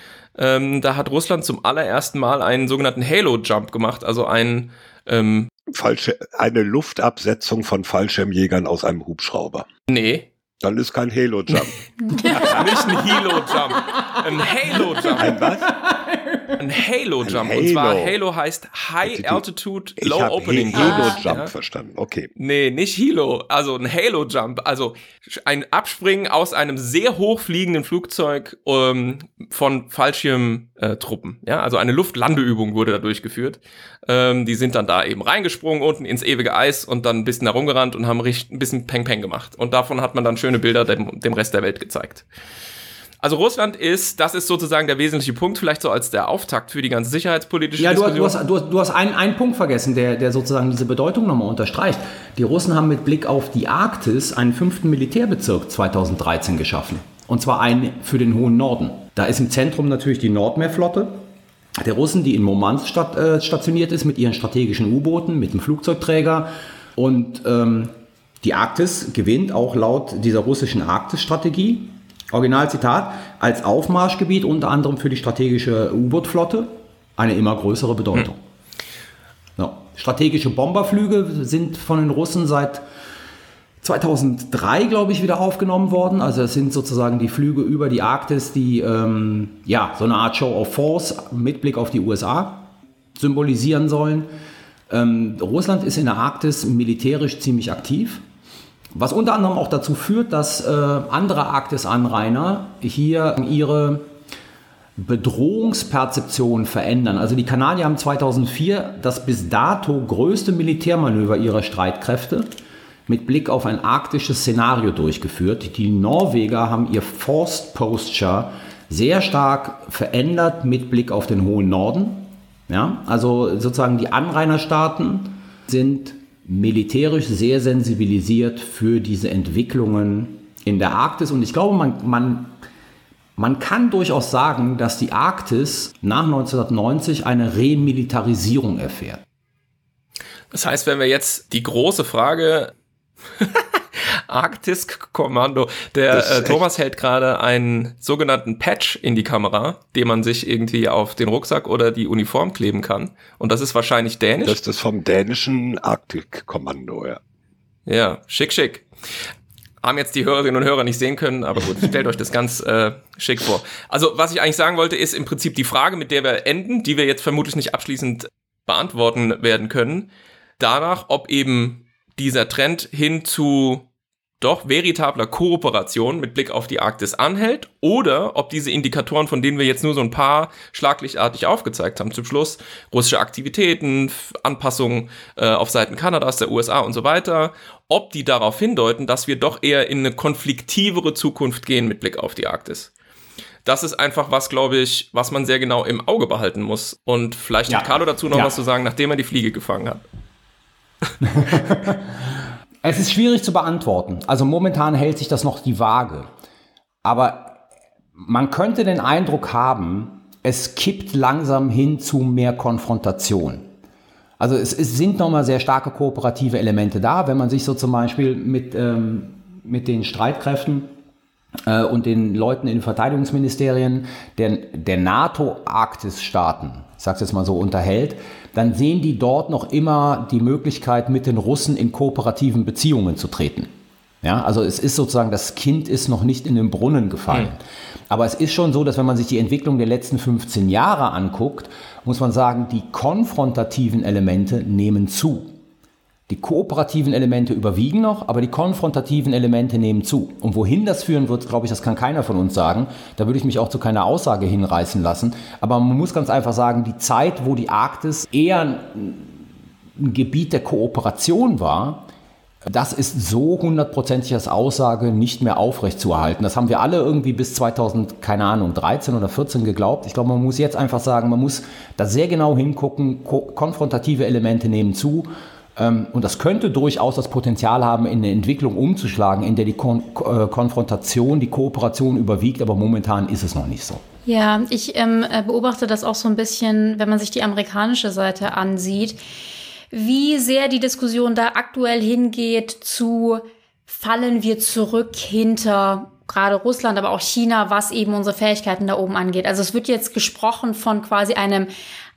Ähm, da hat Russland zum allerersten Mal einen sogenannten Halo-Jump gemacht, also einen ähm, Falsche, eine Luftabsetzung von Fallschirmjägern aus einem Hubschrauber. Nee. Dann ist kein Halo-Jump. <laughs> Nicht ein Halo-Jump. Ein Halo-Jump. Ein was? Ein Halo-Jump. Halo. Und zwar Halo heißt High Altitude Low ich Opening. Halo-Jump ja? verstanden, okay. Nee, nicht Halo, also ein Halo-Jump. Also ein Abspringen aus einem sehr hoch fliegenden Flugzeug ähm, von Fallschirmtruppen. ja, also eine Luftlandeübung wurde da durchgeführt. Ähm, die sind dann da eben reingesprungen unten ins ewige Eis und dann ein bisschen herumgerannt und haben richtig ein bisschen Peng-Peng gemacht. Und davon hat man dann schöne Bilder dem, dem Rest der Welt gezeigt. Also Russland ist, das ist sozusagen der wesentliche Punkt, vielleicht so als der Auftakt für die ganze sicherheitspolitische ja, Diskussion. Ja, du, hast, du, hast, du hast einen, einen Punkt vergessen, der, der sozusagen diese Bedeutung nochmal unterstreicht. Die Russen haben mit Blick auf die Arktis einen fünften Militärbezirk 2013 geschaffen. Und zwar einen für den hohen Norden. Da ist im Zentrum natürlich die Nordmeerflotte der Russen, die in Murmansk stat, äh, stationiert ist mit ihren strategischen U-Booten, mit dem Flugzeugträger. Und ähm, die Arktis gewinnt auch laut dieser russischen Arktis-Strategie Originalzitat, als Aufmarschgebiet unter anderem für die strategische U-Boot-Flotte eine immer größere Bedeutung. Hm. So. Strategische Bomberflüge sind von den Russen seit 2003, glaube ich, wieder aufgenommen worden. Also es sind sozusagen die Flüge über die Arktis, die ähm, ja so eine Art Show of Force mit Blick auf die USA symbolisieren sollen. Ähm, Russland ist in der Arktis militärisch ziemlich aktiv. Was unter anderem auch dazu führt, dass äh, andere Arktis-Anrainer hier ihre Bedrohungsperzeption verändern. Also die Kanadier haben 2004 das bis dato größte Militärmanöver ihrer Streitkräfte mit Blick auf ein arktisches Szenario durchgeführt. Die Norweger haben ihr Forced Posture sehr stark verändert mit Blick auf den hohen Norden. Ja, also sozusagen die Anrainerstaaten sind militärisch sehr sensibilisiert für diese Entwicklungen in der Arktis. Und ich glaube, man, man, man kann durchaus sagen, dass die Arktis nach 1990 eine Remilitarisierung erfährt. Das heißt, wenn wir jetzt die große Frage <laughs> Arktis-Kommando. Der äh, Thomas hält gerade einen sogenannten Patch in die Kamera, den man sich irgendwie auf den Rucksack oder die Uniform kleben kann. Und das ist wahrscheinlich dänisch. Das ist das vom dänischen Arktik-Kommando, ja. Ja, schick, schick. Haben jetzt die Hörerinnen und Hörer nicht sehen können, aber gut, <laughs> stellt euch das ganz äh, schick vor. Also, was ich eigentlich sagen wollte, ist im Prinzip die Frage, mit der wir enden, die wir jetzt vermutlich nicht abschließend beantworten werden können, danach, ob eben dieser Trend hin zu doch veritabler Kooperation mit Blick auf die Arktis anhält oder ob diese Indikatoren, von denen wir jetzt nur so ein paar schlaglichtartig aufgezeigt haben, zum Schluss russische Aktivitäten, Anpassungen äh, auf Seiten Kanadas, der USA und so weiter, ob die darauf hindeuten, dass wir doch eher in eine konfliktivere Zukunft gehen mit Blick auf die Arktis. Das ist einfach was, glaube ich, was man sehr genau im Auge behalten muss. Und vielleicht ja. hat Carlo dazu noch ja. was zu sagen, nachdem er die Fliege gefangen hat. <laughs> es ist schwierig zu beantworten. Also momentan hält sich das noch die Waage. Aber man könnte den Eindruck haben, es kippt langsam hin zu mehr Konfrontation. Also es, es sind nochmal sehr starke kooperative Elemente da, wenn man sich so zum Beispiel mit, ähm, mit den Streitkräften äh, und den Leuten in Verteidigungsministerien der, der NATO-Arktis-Staaten, ich sage jetzt mal so, unterhält, dann sehen die dort noch immer die Möglichkeit, mit den Russen in kooperativen Beziehungen zu treten. Ja, also es ist sozusagen, das Kind ist noch nicht in den Brunnen gefallen. Mhm. Aber es ist schon so, dass wenn man sich die Entwicklung der letzten 15 Jahre anguckt, muss man sagen, die konfrontativen Elemente nehmen zu. Die kooperativen Elemente überwiegen noch, aber die konfrontativen Elemente nehmen zu. Und wohin das führen wird, glaube ich, das kann keiner von uns sagen. Da würde ich mich auch zu keiner Aussage hinreißen lassen. Aber man muss ganz einfach sagen, die Zeit, wo die Arktis eher ein Gebiet der Kooperation war, das ist so hundertprozentig als Aussage nicht mehr aufrechtzuerhalten. Das haben wir alle irgendwie bis 2000, keine Ahnung, 13 oder 14 geglaubt. Ich glaube, man muss jetzt einfach sagen, man muss da sehr genau hingucken. Ko konfrontative Elemente nehmen zu. Ähm, und das könnte durchaus das Potenzial haben, in eine Entwicklung umzuschlagen, in der die Kon äh, Konfrontation, die Kooperation überwiegt. Aber momentan ist es noch nicht so. Ja, ich ähm, äh, beobachte das auch so ein bisschen, wenn man sich die amerikanische Seite ansieht wie sehr die Diskussion da aktuell hingeht zu fallen wir zurück hinter gerade Russland, aber auch China, was eben unsere Fähigkeiten da oben angeht. Also es wird jetzt gesprochen von quasi einem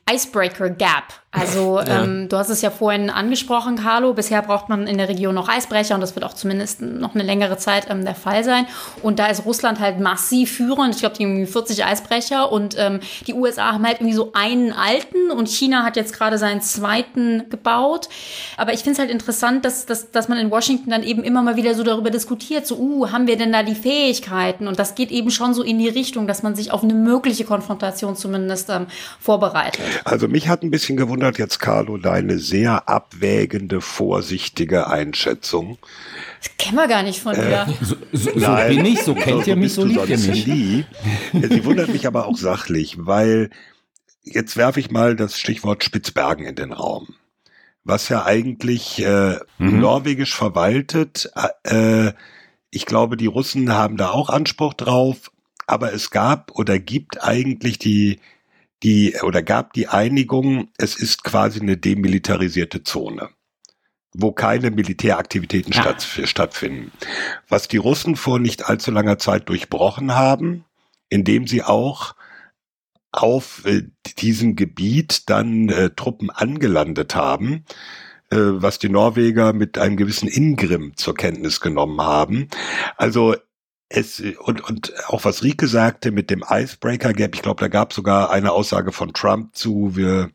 Icebreaker Gap. Also ja. ähm, du hast es ja vorhin angesprochen, Carlo. Bisher braucht man in der Region noch Eisbrecher und das wird auch zumindest noch eine längere Zeit ähm, der Fall sein. Und da ist Russland halt massiv führend. Ich glaube, die haben 40 Eisbrecher und ähm, die USA haben halt irgendwie so einen alten und China hat jetzt gerade seinen zweiten gebaut. Aber ich finde es halt interessant, dass, dass, dass man in Washington dann eben immer mal wieder so darüber diskutiert, so, uh, haben wir denn da die Fähigkeiten? Und das geht eben schon so in die Richtung, dass man sich auf eine mögliche Konfrontation zumindest ähm, vorbereitet. Also mich hat ein bisschen gewundert jetzt, Carlo, deine sehr abwägende, vorsichtige Einschätzung. Das kennen wir gar nicht von dir. Äh, so, so, so Nein, bin ich, so kennt so, ihr mich, so liebt ihr mich. Nie. Sie wundert mich aber auch sachlich, weil jetzt werfe ich mal das Stichwort Spitzbergen in den Raum. Was ja eigentlich äh, mhm. norwegisch verwaltet. Äh, ich glaube, die Russen haben da auch Anspruch drauf, aber es gab oder gibt eigentlich die die oder gab die Einigung, es ist quasi eine demilitarisierte Zone wo keine Militäraktivitäten ja. statt, stattfinden. Was die Russen vor nicht allzu langer Zeit durchbrochen haben, indem sie auch auf äh, diesem Gebiet dann äh, Truppen angelandet haben, äh, was die Norweger mit einem gewissen Ingrim zur Kenntnis genommen haben. Also es, und, und auch was Rike sagte mit dem Icebreaker Gap, ich glaube, da gab sogar eine Aussage von Trump zu, wir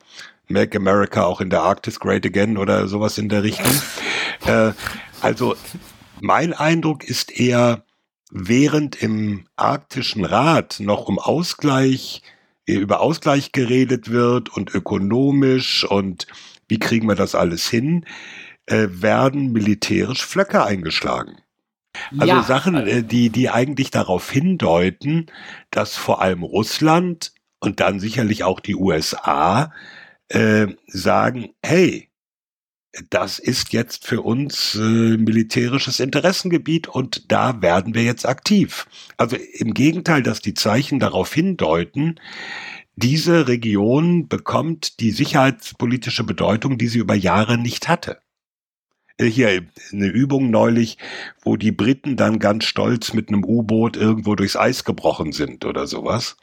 Make America auch in der Arktis great again oder sowas in der Richtung. <laughs> äh, also mein Eindruck ist eher, während im arktischen Rat noch um Ausgleich, über Ausgleich geredet wird und ökonomisch und wie kriegen wir das alles hin, äh, werden militärisch Flöcke eingeschlagen. Also ja. Sachen, äh, die, die eigentlich darauf hindeuten, dass vor allem Russland und dann sicherlich auch die USA äh, sagen, hey, das ist jetzt für uns äh, militärisches Interessengebiet und da werden wir jetzt aktiv. Also im Gegenteil, dass die Zeichen darauf hindeuten, diese Region bekommt die sicherheitspolitische Bedeutung, die sie über Jahre nicht hatte. Äh, hier eine Übung neulich, wo die Briten dann ganz stolz mit einem U-Boot irgendwo durchs Eis gebrochen sind oder sowas,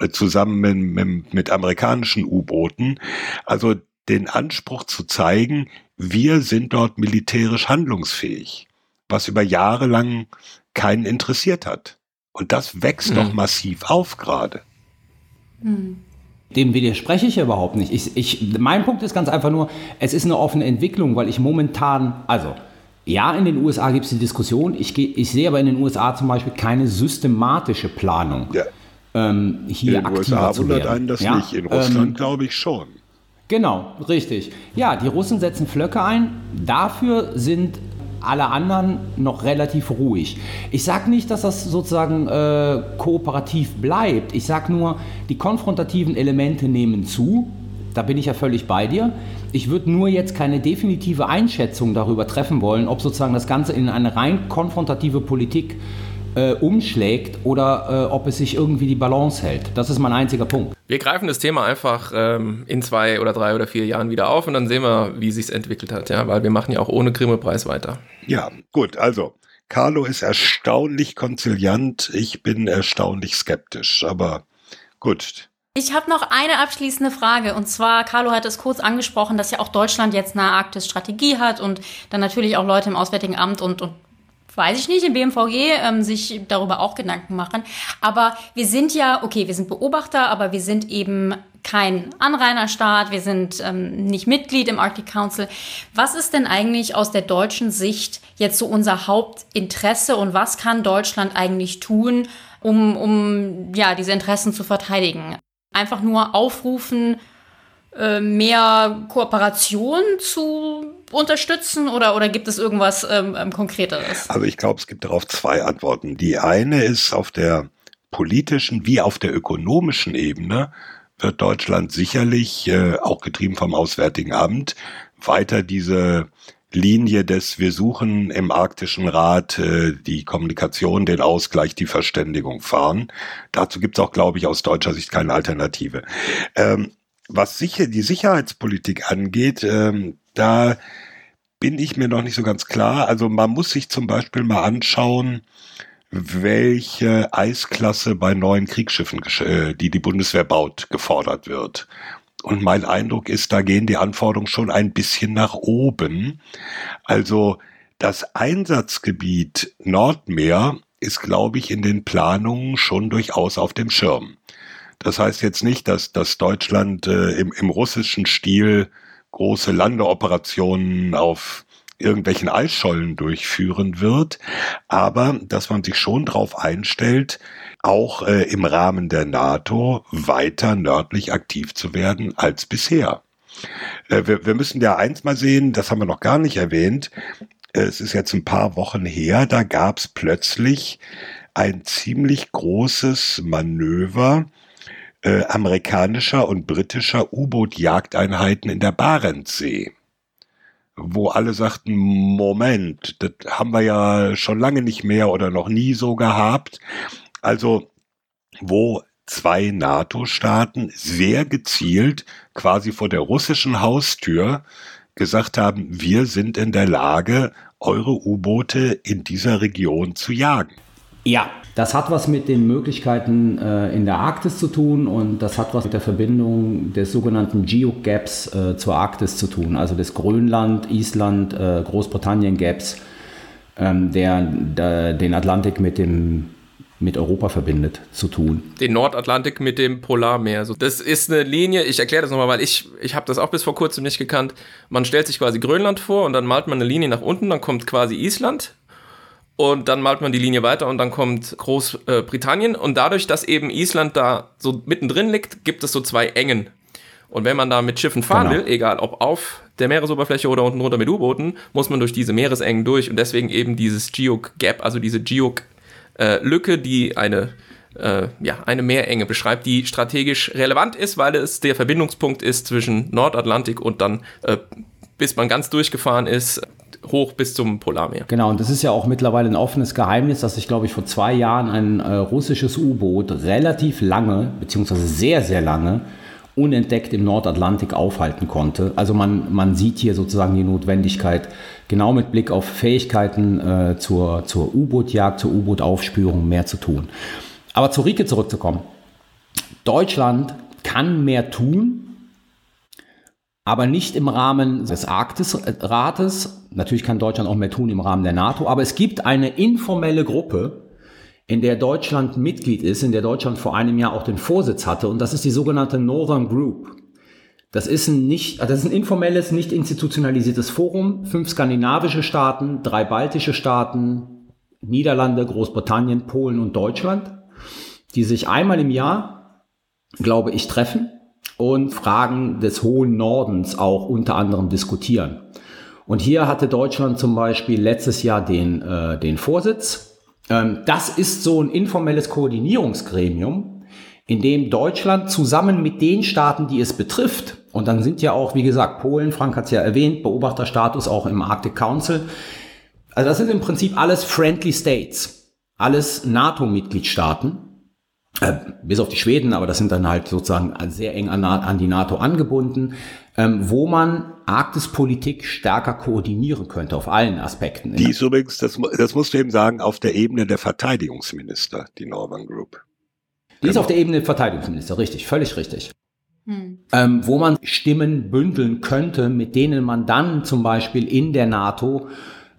äh, zusammen mit, mit, mit amerikanischen U-Booten. Also den Anspruch zu zeigen, wir sind dort militärisch handlungsfähig, was über Jahre lang keinen interessiert hat. Und das wächst mhm. doch massiv auf gerade. Mhm. Dem widerspreche ich überhaupt nicht. Ich, ich, mein Punkt ist ganz einfach nur, es ist eine offene Entwicklung, weil ich momentan, also ja, in den USA gibt es die Diskussion, ich, ich sehe aber in den USA zum Beispiel keine systematische Planung. Ja. Ähm, hier in den USA wundert einen das ja? nicht, in Russland ähm, glaube ich schon. Genau, richtig. Ja, die Russen setzen Flöcke ein. Dafür sind alle anderen noch relativ ruhig. Ich sage nicht, dass das sozusagen äh, kooperativ bleibt. Ich sage nur, die konfrontativen Elemente nehmen zu. Da bin ich ja völlig bei dir. Ich würde nur jetzt keine definitive Einschätzung darüber treffen wollen, ob sozusagen das Ganze in eine rein konfrontative Politik äh, umschlägt oder äh, ob es sich irgendwie die Balance hält. Das ist mein einziger Punkt. Wir greifen das Thema einfach ähm, in zwei oder drei oder vier Jahren wieder auf und dann sehen wir, wie sich entwickelt hat, ja, weil wir machen ja auch ohne Grimme-Preis weiter. Ja, gut, also Carlo ist erstaunlich konziliant, ich bin erstaunlich skeptisch, aber gut. Ich habe noch eine abschließende Frage. Und zwar, Carlo hat es kurz angesprochen, dass ja auch Deutschland jetzt eine Arktis-Strategie hat und dann natürlich auch Leute im Auswärtigen Amt und, und weiß ich nicht, im BMVG ähm, sich darüber auch Gedanken machen. Aber wir sind ja, okay, wir sind Beobachter, aber wir sind eben kein Anrainerstaat, wir sind ähm, nicht Mitglied im Arctic Council. Was ist denn eigentlich aus der deutschen Sicht jetzt so unser Hauptinteresse und was kann Deutschland eigentlich tun, um, um ja, diese Interessen zu verteidigen? Einfach nur aufrufen, äh, mehr Kooperation zu unterstützen oder, oder gibt es irgendwas ähm, ähm Konkreteres? Also ich glaube, es gibt darauf zwei Antworten. Die eine ist auf der politischen wie auf der ökonomischen Ebene wird Deutschland sicherlich, äh, auch getrieben vom Auswärtigen Amt, weiter diese Linie des Wir suchen im Arktischen Rat äh, die Kommunikation, den Ausgleich, die Verständigung fahren. Dazu gibt es auch, glaube ich, aus deutscher Sicht keine Alternative. Ähm, was sicher die Sicherheitspolitik angeht, ähm, da bin ich mir noch nicht so ganz klar. Also man muss sich zum Beispiel mal anschauen, welche Eisklasse bei neuen Kriegsschiffen, äh, die die Bundeswehr baut, gefordert wird. Und mein Eindruck ist, da gehen die Anforderungen schon ein bisschen nach oben. Also das Einsatzgebiet Nordmeer ist, glaube ich, in den Planungen schon durchaus auf dem Schirm. Das heißt jetzt nicht, dass, dass Deutschland äh, im, im russischen Stil große Landeoperationen auf irgendwelchen Eisschollen durchführen wird, aber dass man sich schon darauf einstellt, auch äh, im Rahmen der NATO weiter nördlich aktiv zu werden als bisher. Äh, wir, wir müssen ja eins mal sehen, das haben wir noch gar nicht erwähnt. Es ist jetzt ein paar Wochen her, da gab es plötzlich ein ziemlich großes Manöver äh, amerikanischer und britischer U-Boot-Jagdeinheiten in der Barentssee wo alle sagten, Moment, das haben wir ja schon lange nicht mehr oder noch nie so gehabt. Also, wo zwei NATO-Staaten sehr gezielt quasi vor der russischen Haustür gesagt haben, wir sind in der Lage, eure U-Boote in dieser Region zu jagen. Ja, das hat was mit den Möglichkeiten äh, in der Arktis zu tun und das hat was mit der Verbindung des sogenannten Geo-Gaps äh, zur Arktis zu tun, also des Grönland, Island, äh, Großbritannien-Gaps, ähm, der, der, den Atlantik mit dem mit Europa verbindet, zu tun. Den Nordatlantik mit dem Polarmeer. Also das ist eine Linie, ich erkläre das nochmal, weil ich, ich habe das auch bis vor kurzem nicht gekannt. Man stellt sich quasi Grönland vor und dann malt man eine Linie nach unten, dann kommt quasi Island und dann malt man die Linie weiter und dann kommt Großbritannien. Und dadurch, dass eben Island da so mittendrin liegt, gibt es so zwei Engen. Und wenn man da mit Schiffen fahren genau. will, egal ob auf der Meeresoberfläche oder unten runter mit U-Booten, muss man durch diese Meeresengen durch. Und deswegen eben dieses Geog-Gap, also diese Geog-Lücke, die eine, äh, ja, eine Meerenge beschreibt, die strategisch relevant ist, weil es der Verbindungspunkt ist zwischen Nordatlantik und dann, äh, bis man ganz durchgefahren ist, hoch bis zum Polarmeer. Genau, und das ist ja auch mittlerweile ein offenes Geheimnis, dass sich, glaube ich, vor zwei Jahren ein äh, russisches U-Boot relativ lange, beziehungsweise sehr, sehr lange, unentdeckt im Nordatlantik aufhalten konnte. Also man, man sieht hier sozusagen die Notwendigkeit, genau mit Blick auf Fähigkeiten äh, zur, zur U-Boot-Jagd, zur U-Boot-Aufspürung mehr zu tun. Aber zu Rike zurückzukommen. Deutschland kann mehr tun, aber nicht im Rahmen des Arktisrates. Natürlich kann Deutschland auch mehr tun im Rahmen der NATO, aber es gibt eine informelle Gruppe, in der Deutschland Mitglied ist, in der Deutschland vor einem Jahr auch den Vorsitz hatte, und das ist die sogenannte Northern Group. Das ist ein nicht, das ist ein informelles, nicht institutionalisiertes Forum. Fünf skandinavische Staaten, drei baltische Staaten, Niederlande, Großbritannien, Polen und Deutschland, die sich einmal im Jahr, glaube ich, treffen und Fragen des hohen Nordens auch unter anderem diskutieren. Und hier hatte Deutschland zum Beispiel letztes Jahr den, äh, den Vorsitz. Ähm, das ist so ein informelles Koordinierungsgremium, in dem Deutschland zusammen mit den Staaten, die es betrifft, Und dann sind ja auch, wie gesagt, Polen, Frank hat es ja erwähnt, Beobachterstatus auch im Arctic Council. Also das sind im Prinzip alles Friendly States, alles NATO-Mitgliedstaaten, äh, bis auf die Schweden, aber das sind dann halt sozusagen sehr eng an, an die NATO angebunden, ähm, wo man Arktispolitik stärker koordinieren könnte auf allen Aspekten. Die ist übrigens, das, das musst du eben sagen, auf der Ebene der Verteidigungsminister, die Northern Group. Die genau. ist auf der Ebene der Verteidigungsminister, richtig, völlig richtig. Hm. Ähm, wo man Stimmen bündeln könnte, mit denen man dann zum Beispiel in der NATO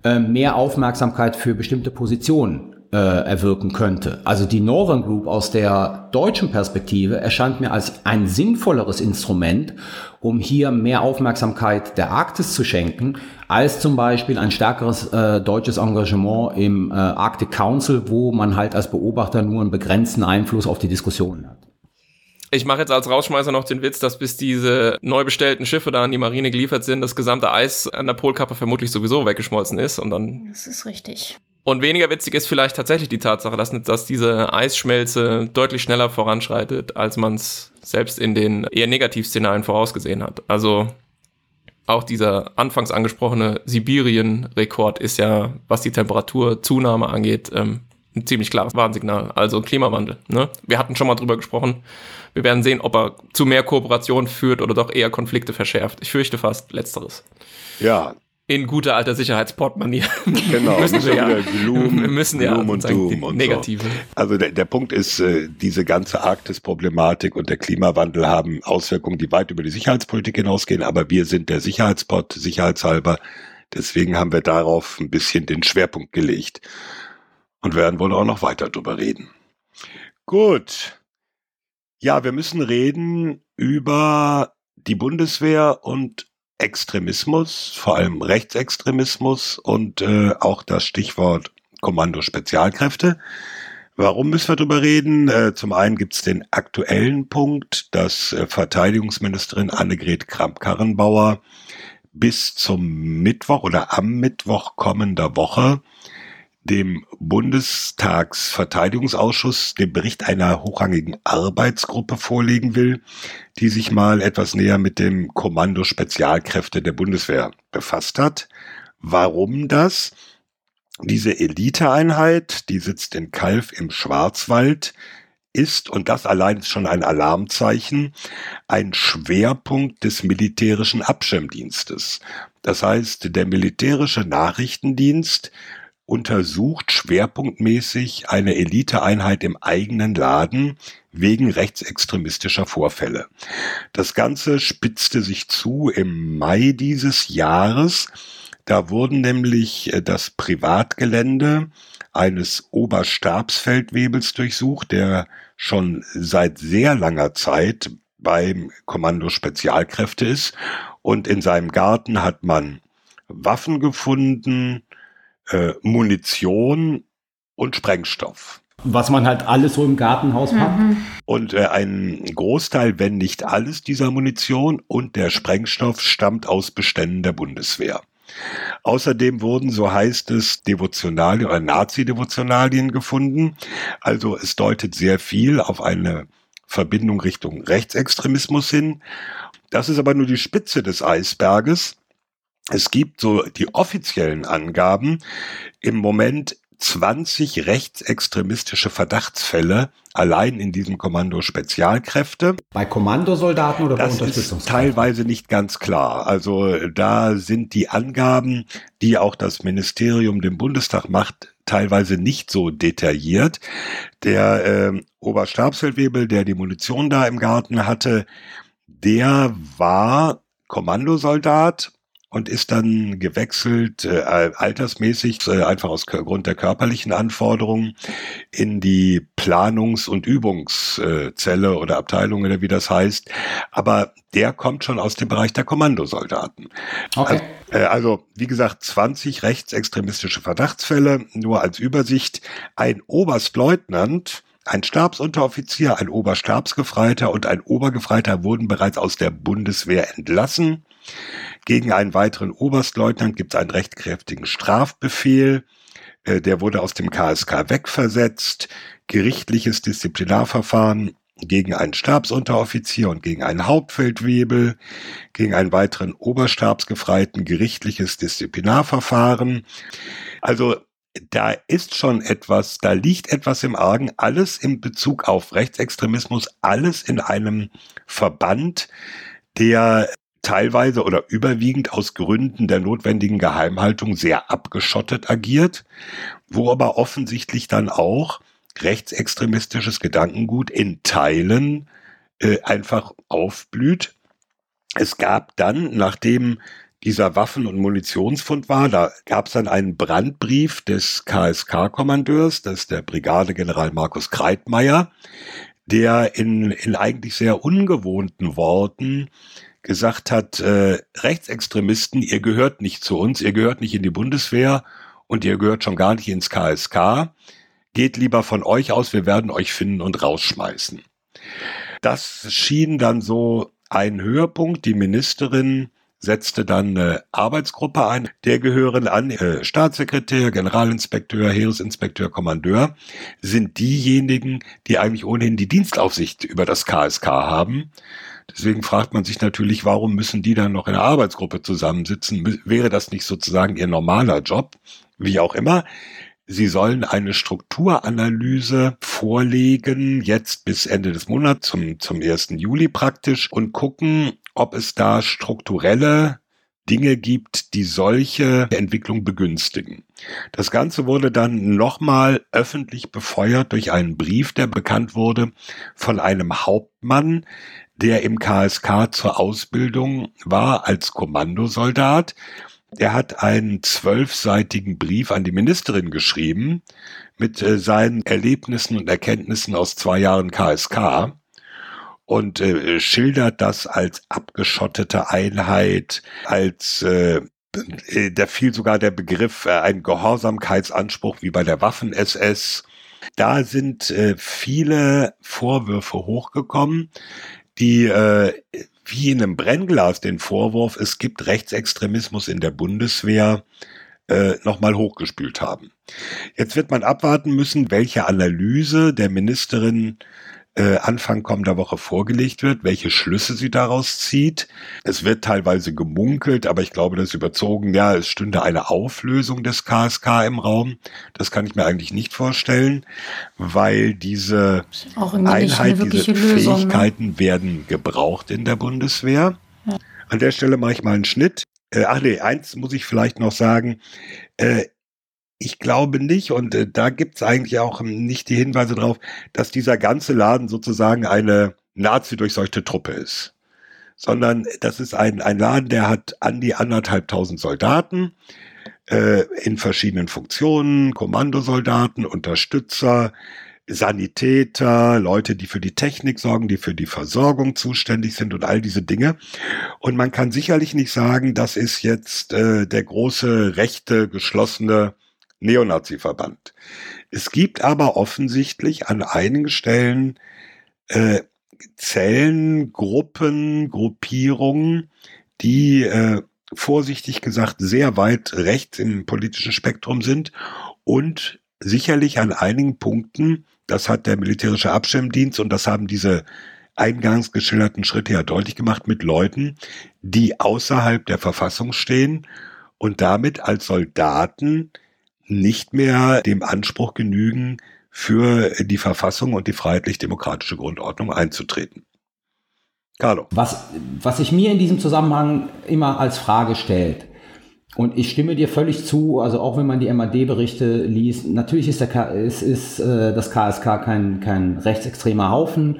äh, mehr Aufmerksamkeit für bestimmte Positionen äh, erwirken könnte. Also die Northern Group aus der deutschen Perspektive erscheint mir als ein sinnvolleres Instrument, um hier mehr Aufmerksamkeit der Arktis zu schenken, als zum Beispiel ein stärkeres äh, deutsches Engagement im äh, Arctic Council, wo man halt als Beobachter nur einen begrenzten Einfluss auf die Diskussionen hat. Ich mache jetzt als Rausschmeißer noch den Witz, dass bis diese neu bestellten Schiffe da an die Marine geliefert sind, das gesamte Eis an der Polkappe vermutlich sowieso weggeschmolzen ist und dann. Das ist richtig. Und weniger witzig ist vielleicht tatsächlich die Tatsache, dass, dass diese Eisschmelze deutlich schneller voranschreitet, als man es selbst in den eher Negativszenarien vorausgesehen hat. Also auch dieser anfangs angesprochene Sibirien-Rekord ist ja, was die Temperaturzunahme angeht, ähm, ein ziemlich klares Warnsignal. Also Klimawandel. Ne? Wir hatten schon mal drüber gesprochen. Wir werden sehen, ob er zu mehr Kooperation führt oder doch eher Konflikte verschärft. Ich fürchte fast Letzteres. Ja, in guter alter Sicherheitsportmanier. <laughs> Genau, müssen wir, ja, Gloom, <laughs> müssen ja Gloom und Doom und negative. So. Also der, der Punkt ist, äh, diese ganze Arktis-Problematik und der Klimawandel haben Auswirkungen, die weit über die Sicherheitspolitik hinausgehen, aber wir sind der Sicherheitspot, sicherheitshalber. Deswegen haben wir darauf ein bisschen den Schwerpunkt gelegt und werden wohl auch noch weiter drüber reden. Gut. Ja, wir müssen reden über die Bundeswehr und Extremismus, vor allem Rechtsextremismus und äh, auch das Stichwort Kommando Spezialkräfte. Warum müssen wir darüber reden? Äh, zum einen gibt es den aktuellen Punkt, dass äh, Verteidigungsministerin Annegret Kramp-Karrenbauer bis zum Mittwoch oder am Mittwoch kommender Woche dem Bundestagsverteidigungsausschuss den Bericht einer hochrangigen Arbeitsgruppe vorlegen will, die sich mal etwas näher mit dem Kommando Spezialkräfte der Bundeswehr befasst hat. Warum das? Diese Eliteeinheit, die sitzt in Kalf im Schwarzwald, ist, und das allein ist schon ein Alarmzeichen, ein Schwerpunkt des militärischen Abschirmdienstes. Das heißt, der militärische Nachrichtendienst untersucht schwerpunktmäßig eine Eliteeinheit im eigenen Laden wegen rechtsextremistischer Vorfälle. Das Ganze spitzte sich zu im Mai dieses Jahres. Da wurden nämlich äh, das Privatgelände eines Oberstabsfeldwebels durchsucht, der schon seit sehr langer Zeit beim Kommando Spezialkräfte ist. Und in seinem Garten hat man Waffen gefunden, äh, Munition und Sprengstoff. Was man halt alles so im Gartenhaus mhm. hat. Und äh, ein Großteil, wenn nicht alles dieser Munition und der Sprengstoff stammt aus Beständen der Bundeswehr. Außerdem wurden, so heißt es, Devotionalien oder Nazi-Devotionalien gefunden. Also es deutet sehr viel auf eine Verbindung Richtung Rechtsextremismus hin. Das ist aber nur die Spitze des Eisberges. Es gibt so die offiziellen Angaben im Moment 20 rechtsextremistische Verdachtsfälle allein in diesem Kommando Spezialkräfte. Bei Kommandosoldaten oder bei das ist teilweise nicht ganz klar. Also da sind die Angaben, die auch das Ministerium dem Bundestag macht, teilweise nicht so detailliert. Der äh, Oberstabsfeldwebel, der die Munition da im Garten hatte, der war Kommandosoldat und ist dann gewechselt, äh, altersmäßig, äh, einfach aus Grund der körperlichen Anforderungen, in die Planungs- und Übungszelle oder Abteilung oder wie das heißt. Aber der kommt schon aus dem Bereich der Kommandosoldaten. Okay. Also, äh, also wie gesagt, 20 rechtsextremistische Verdachtsfälle, nur als Übersicht. Ein Oberstleutnant, ein Stabsunteroffizier, ein Oberstabsgefreiter und ein Obergefreiter wurden bereits aus der Bundeswehr entlassen. Gegen einen weiteren Oberstleutnant gibt es einen rechtkräftigen Strafbefehl. Äh, der wurde aus dem KSK wegversetzt. Gerichtliches Disziplinarverfahren gegen einen Stabsunteroffizier und gegen einen Hauptfeldwebel, gegen einen weiteren Oberstabsgefreiten gerichtliches Disziplinarverfahren. Also da ist schon etwas, da liegt etwas im Argen, alles in Bezug auf Rechtsextremismus, alles in einem Verband, der teilweise oder überwiegend aus Gründen der notwendigen Geheimhaltung sehr abgeschottet agiert, wo aber offensichtlich dann auch rechtsextremistisches Gedankengut in Teilen äh, einfach aufblüht. Es gab dann, nachdem dieser Waffen- und Munitionsfund war. Da gab es dann einen Brandbrief des KSK-Kommandeurs, das ist der Brigadegeneral Markus Kreitmeier, der in, in eigentlich sehr ungewohnten Worten gesagt hat, äh, Rechtsextremisten, ihr gehört nicht zu uns, ihr gehört nicht in die Bundeswehr und ihr gehört schon gar nicht ins KSK. Geht lieber von euch aus, wir werden euch finden und rausschmeißen. Das schien dann so ein Höhepunkt. Die Ministerin setzte dann eine Arbeitsgruppe ein. Der gehören an äh, Staatssekretär, Generalinspekteur, Heeresinspekteur, Kommandeur, sind diejenigen, die eigentlich ohnehin die Dienstaufsicht über das KSK haben. Deswegen fragt man sich natürlich, warum müssen die dann noch in der Arbeitsgruppe zusammensitzen? Wäre das nicht sozusagen ihr normaler Job? Wie auch immer. Sie sollen eine Strukturanalyse vorlegen, jetzt bis Ende des Monats, zum, zum 1. Juli praktisch, und gucken, ob es da strukturelle Dinge gibt, die solche Entwicklung begünstigen. Das Ganze wurde dann nochmal öffentlich befeuert durch einen Brief, der bekannt wurde von einem Hauptmann, der im KSK zur Ausbildung war als Kommandosoldat. Er hat einen zwölfseitigen Brief an die Ministerin geschrieben mit äh, seinen Erlebnissen und Erkenntnissen aus zwei Jahren KSK und äh, schildert das als abgeschottete Einheit, als äh, äh, da fiel sogar der Begriff äh, ein Gehorsamkeitsanspruch wie bei der Waffen-SS. Da sind äh, viele Vorwürfe hochgekommen, die äh, wie in einem Brennglas den Vorwurf, es gibt Rechtsextremismus in der Bundeswehr, äh, nochmal hochgespült haben. Jetzt wird man abwarten müssen, welche Analyse der Ministerin äh, Anfang kommender Woche vorgelegt wird, welche Schlüsse sie daraus zieht. Es wird teilweise gemunkelt, aber ich glaube, das ist überzogen. Ja, es stünde eine Auflösung des KSK im Raum. Das kann ich mir eigentlich nicht vorstellen, weil diese Einheit, diese Lösung, ne? Fähigkeiten ne? werden gebraucht in der Bundeswehr. Ja. An der Stelle mache ich mal einen Schnitt. Äh, ach nee, eins muss ich vielleicht noch sagen. Äh, ich glaube nicht, und äh, da gibt's eigentlich auch nicht die Hinweise drauf, dass dieser ganze Laden sozusagen eine Nazi-durchseuchte Truppe ist. Sondern das ist ein, ein Laden, der hat an die anderthalbtausend Soldaten äh, in verschiedenen Funktionen, Kommandosoldaten, Unterstützer, Sanitäter, Leute, die für die Technik sorgen, die für die Versorgung zuständig sind und all diese Dinge. Und man kann sicherlich nicht sagen, das ist jetzt äh, der große rechte geschlossene Neonazi-Verband. Es gibt aber offensichtlich an einigen Stellen äh, Zellen, Gruppen, Gruppierungen, die äh, vorsichtig gesagt sehr weit rechts im politischen Spektrum sind und sicherlich an einigen Punkten, das hat der militärische Abschirmdienst und das haben diese eingangs geschilderten Schritte ja deutlich gemacht mit Leuten, die außerhalb der Verfassung stehen und damit als Soldaten nicht mehr dem Anspruch genügen, für die Verfassung und die freiheitlich-demokratische Grundordnung einzutreten. Carlo. Was, was sich mir in diesem Zusammenhang immer als Frage stellt, und ich stimme dir völlig zu, also auch wenn man die MAD-Berichte liest, natürlich ist, der, ist, ist äh, das KSK kein, kein rechtsextremer Haufen.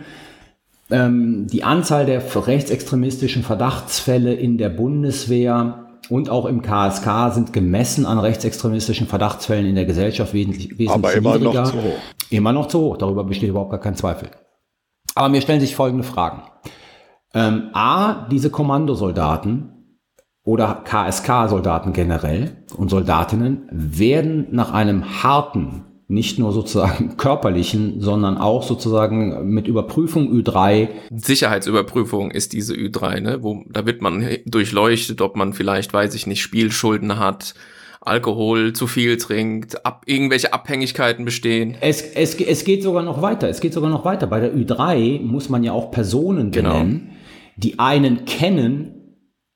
Ähm, die Anzahl der rechtsextremistischen Verdachtsfälle in der Bundeswehr und auch im KSK sind gemessen an rechtsextremistischen Verdachtsfällen in der Gesellschaft wesentlich, wesentlich Aber immer niedriger. noch zu hoch. Immer noch zu hoch, darüber besteht überhaupt gar kein Zweifel. Aber mir stellen sich folgende Fragen. Ähm, A, diese Kommandosoldaten oder KSK-Soldaten generell und Soldatinnen werden nach einem harten nicht nur sozusagen <laughs> körperlichen, sondern auch sozusagen mit Überprüfung Ü3. Sicherheitsüberprüfung ist diese Ü3, ne? Wo, da wird man durchleuchtet, ob man vielleicht, weiß ich nicht, Spielschulden hat, Alkohol zu viel trinkt, ab, irgendwelche Abhängigkeiten bestehen. Es, es, es geht sogar noch weiter. Es geht sogar noch weiter. Bei der Ü3 muss man ja auch Personen Genau. benennen, die einen kennen,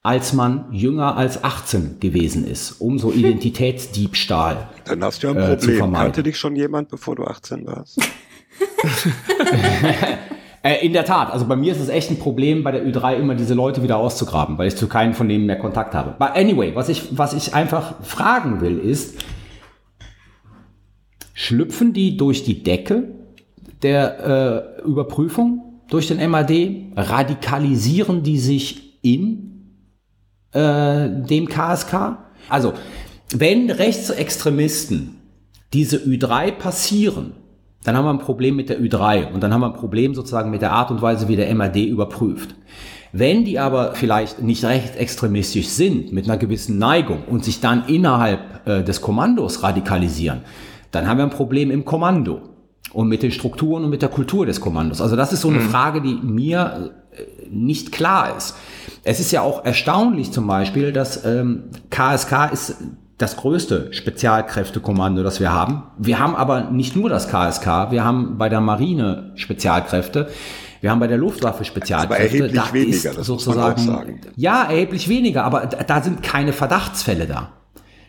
als man jünger als 18 gewesen ist, um so <laughs> Identitätsdiebstahl. Dann hast du ja ein Äh, zu Problem. vermeiden. Kannte dich schon jemand, bevor du 18 warst? <laughs> <laughs> Äh, in der Tat, also bei mir ist es echt ein Problem, bei der Ü3 immer diese Leute wieder auszugraben, weil ich zu keinen von denen mehr Kontakt habe. But anyway, was ich, was ich einfach fragen will, ist, schlüpfen die durch die Decke der äh, Überprüfung durch den MAD? Radikalisieren die sich in äh, dem KSK? Also, wenn Rechtsextremisten diese Ü3 passieren, dann haben wir ein Problem mit der Ü3 und dann haben wir ein Problem sozusagen mit der Art und Weise, wie der MAD überprüft. Wenn die aber vielleicht nicht rechtsextremistisch sind, mit einer gewissen Neigung und sich dann innerhalb äh, des Kommandos radikalisieren, dann haben wir ein Problem im Kommando und mit den Strukturen und mit der Kultur des Kommandos. Also das ist so eine Frage, die mir nicht klar ist. Es ist ja auch erstaunlich zum Beispiel, dass ähm, KSK ist das größte Spezialkräftekommando, das wir haben. Wir haben aber nicht nur das KSK, wir haben bei der Marine Spezialkräfte, wir haben bei der Luftwaffe Spezialkräfte. erheblich Da weniger, ist das muss man sozusagen, auch sagen. Ja, erheblich weniger, aber da da sind keine Verdachtsfälle da.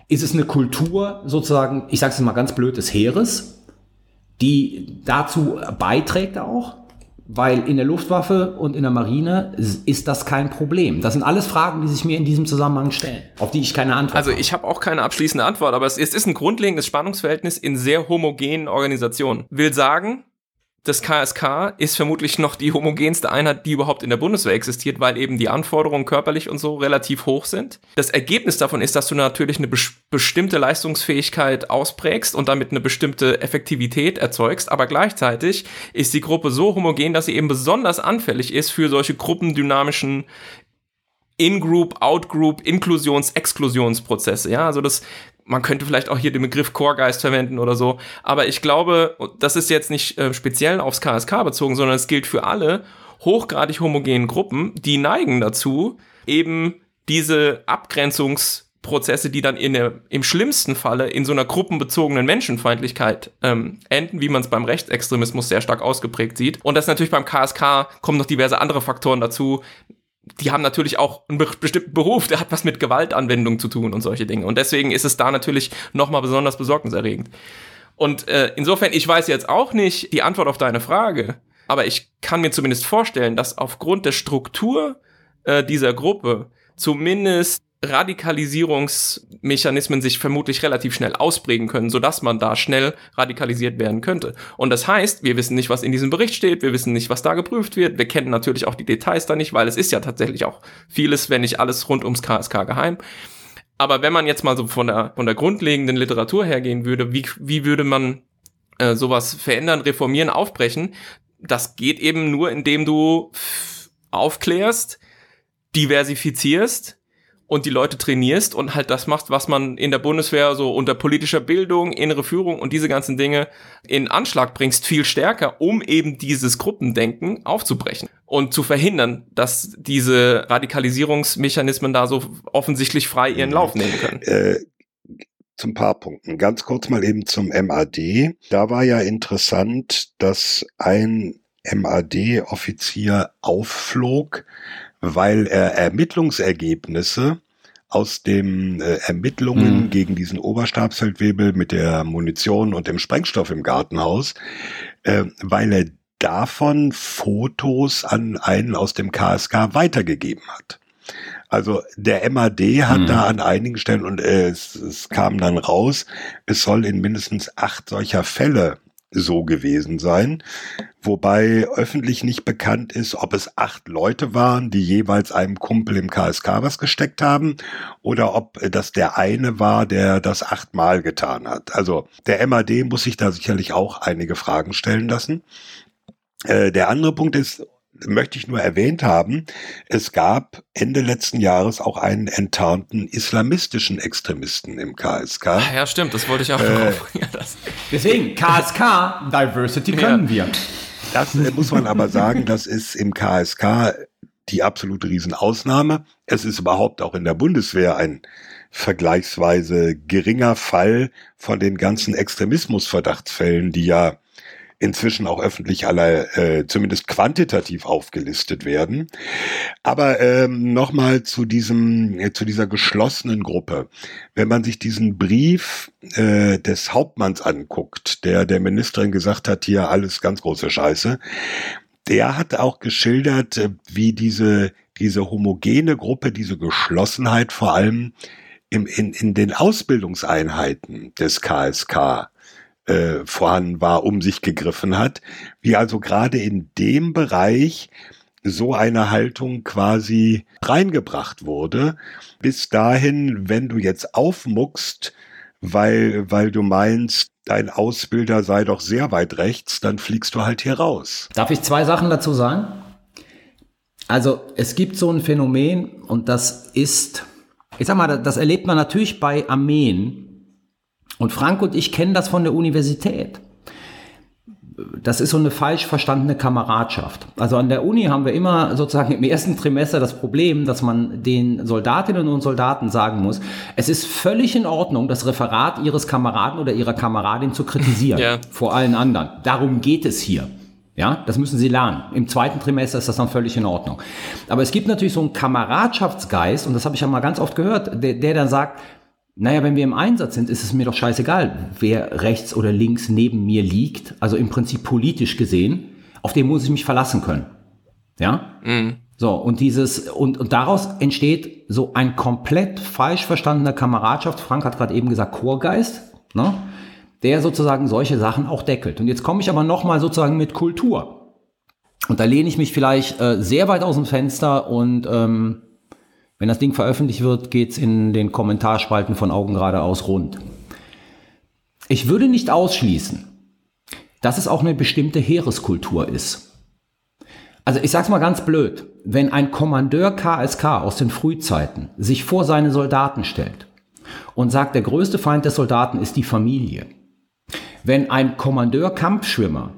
Ist es eine Kultur sozusagen, ich sage es mal ganz blöd, des Heeres, die dazu beiträgt auch? Weil in der Luftwaffe und in der Marine ist das kein Problem. Das sind alles Fragen, die sich mir in diesem Zusammenhang stellen, auf die ich keine Antwort Also habe. ich habe auch keine abschließende Antwort, aber es ist, es ist ein grundlegendes Spannungsverhältnis in sehr homogenen Organisationen. Will sagen, das KSK ist vermutlich noch die homogenste Einheit, die überhaupt in der Bundeswehr existiert, weil eben die Anforderungen körperlich und so relativ hoch sind. Das Ergebnis davon ist, dass du natürlich eine bes- bestimmte Leistungsfähigkeit ausprägst und damit eine bestimmte Effektivität erzeugst, aber gleichzeitig ist die Gruppe so homogen, dass sie eben besonders anfällig ist für solche gruppendynamischen in-Group, Out-Group, Inklusions-, Exklusionsprozesse. Ja, also das, man könnte vielleicht auch hier den Begriff Chorgeist verwenden oder so. Aber ich glaube, das ist jetzt nicht äh, speziell aufs KSK bezogen, sondern es gilt für alle hochgradig homogenen Gruppen, die neigen dazu, eben diese Abgrenzungsprozesse, die dann in der, im schlimmsten Falle in so einer gruppenbezogenen Menschenfeindlichkeit ähm, enden, wie man es beim Rechtsextremismus sehr stark ausgeprägt sieht. Und das natürlich beim KSK kommen noch diverse andere Faktoren dazu, die haben natürlich auch einen be bestimmten Beruf, der hat was mit Gewaltanwendung zu tun und solche Dinge. Und deswegen ist es da natürlich nochmal besonders besorgniserregend. Und äh, insofern, ich weiß jetzt auch nicht die Antwort auf deine Frage, aber ich kann mir zumindest vorstellen, dass aufgrund der Struktur äh, dieser Gruppe zumindest Radikalisierungsmechanismen sich vermutlich relativ schnell ausprägen können, sodass man da schnell radikalisiert werden könnte. Und das heißt, wir wissen nicht, was in diesem Bericht steht, wir wissen nicht, was da geprüft wird, wir kennen natürlich auch die Details da nicht, weil es ist ja tatsächlich auch vieles, wenn nicht alles rund ums KSK geheim. Aber wenn man jetzt mal so von der, von der grundlegenden Literatur hergehen würde, wie, wie würde man äh, sowas verändern, reformieren, aufbrechen? Das geht eben nur, indem du aufklärst, diversifizierst und die Leute trainierst und halt das machst, was man in der Bundeswehr so unter politischer Bildung, innere Führung und diese ganzen Dinge in Anschlag bringst, viel stärker, um eben dieses Gruppendenken aufzubrechen und zu verhindern, dass diese Radikalisierungsmechanismen da so offensichtlich frei ihren Lauf nehmen können. Äh, zum paar Punkten. Ganz kurz mal eben zum MAD. Da war ja interessant, dass ein MAD-Offizier aufflog, weil er Ermittlungsergebnisse aus den äh, Ermittlungen Mhm. gegen diesen Oberstabsfeldwebel mit der Munition und dem Sprengstoff im Gartenhaus, äh, weil er davon Fotos an einen aus dem KSK weitergegeben hat. Also der MAD hat Mhm. da an einigen Stellen und äh, es, es kam dann raus, es soll in mindestens acht solcher Fälle so gewesen sein, wobei öffentlich nicht bekannt ist, ob es acht Leute waren, die jeweils einem Kumpel im KSK was gesteckt haben, oder ob das der eine war, der das achtmal getan hat. Also der MAD muss sich da sicherlich auch einige Fragen stellen lassen. Äh, der andere Punkt ist, möchte ich nur erwähnt haben, es gab Ende letzten Jahres auch einen enttarnten islamistischen Extremisten im KSK. Ah, Ja, stimmt, das wollte ich auch Äh. <laughs> Ja, das, Deswegen, KSK, Diversity können wir. Das äh, muss man aber sagen, das ist im KSK die absolute Riesenausnahme. Es ist überhaupt auch in der Bundeswehr ein vergleichsweise geringer Fall von den ganzen Extremismusverdachtsfällen, die ja inzwischen auch öffentlich aller äh, zumindest quantitativ aufgelistet werden. Aber ähm, nochmal zu diesem äh, zu dieser geschlossenen Gruppe. Wenn man sich diesen Brief äh, des Hauptmanns anguckt, der der Ministerin gesagt hat, hier alles ganz große Scheiße, der hat auch geschildert, äh, wie diese diese homogene Gruppe, diese Geschlossenheit vor allem im, in, in den Ausbildungseinheiten des KSK äh, vorhanden war, um sich gegriffen hat, wie also gerade in dem Bereich so eine Haltung quasi reingebracht wurde. Bis dahin, wenn du jetzt aufmuckst, weil, weil du meinst, dein Ausbilder sei doch sehr weit rechts, dann fliegst du halt hier raus. Darf ich zwei Sachen dazu sagen? Also es gibt so ein Phänomen und das ist, ich sag mal, das erlebt man natürlich bei Armeen, und Frank und ich kennen das von der Universität. Das ist so eine falsch verstandene Kameradschaft. Also an der Uni haben wir immer sozusagen im ersten Trimester das Problem, dass man den Soldatinnen und Soldaten sagen muss, es ist völlig in Ordnung, das Referat ihres Kameraden oder ihrer Kameradin zu kritisieren. <laughs> Ja. Vor allen anderen. Darum geht es hier. Ja, das müssen sie lernen. Im zweiten Trimester ist das dann völlig in Ordnung. Aber es gibt natürlich so einen Kameradschaftsgeist, und das habe ich ja mal ganz oft gehört, der, der dann sagt, naja, wenn wir im Einsatz sind, ist es mir doch scheißegal, wer rechts oder links neben mir liegt. Also im Prinzip politisch gesehen, auf den muss ich mich verlassen können. Ja? Mhm. So, und dieses, und, und daraus entsteht so ein komplett falsch verstandener Kameradschaft. Frank hat gerade eben gesagt, Chorgeist, ne? der sozusagen solche Sachen auch deckelt. Und jetzt komme ich aber nochmal sozusagen mit Kultur. Und da lehne ich mich vielleicht äh, sehr weit aus dem Fenster und ähm, wenn das Ding veröffentlicht wird, geht's in den Kommentarspalten von Augen geradeaus rund. Ich würde nicht ausschließen, dass es auch eine bestimmte Heereskultur ist. Also ich sag's mal ganz blöd, wenn ein Kommandeur KSK aus den Frühzeiten sich vor seine Soldaten stellt und sagt, der größte Feind des Soldaten ist die Familie. Wenn ein Kommandeur Kampfschwimmer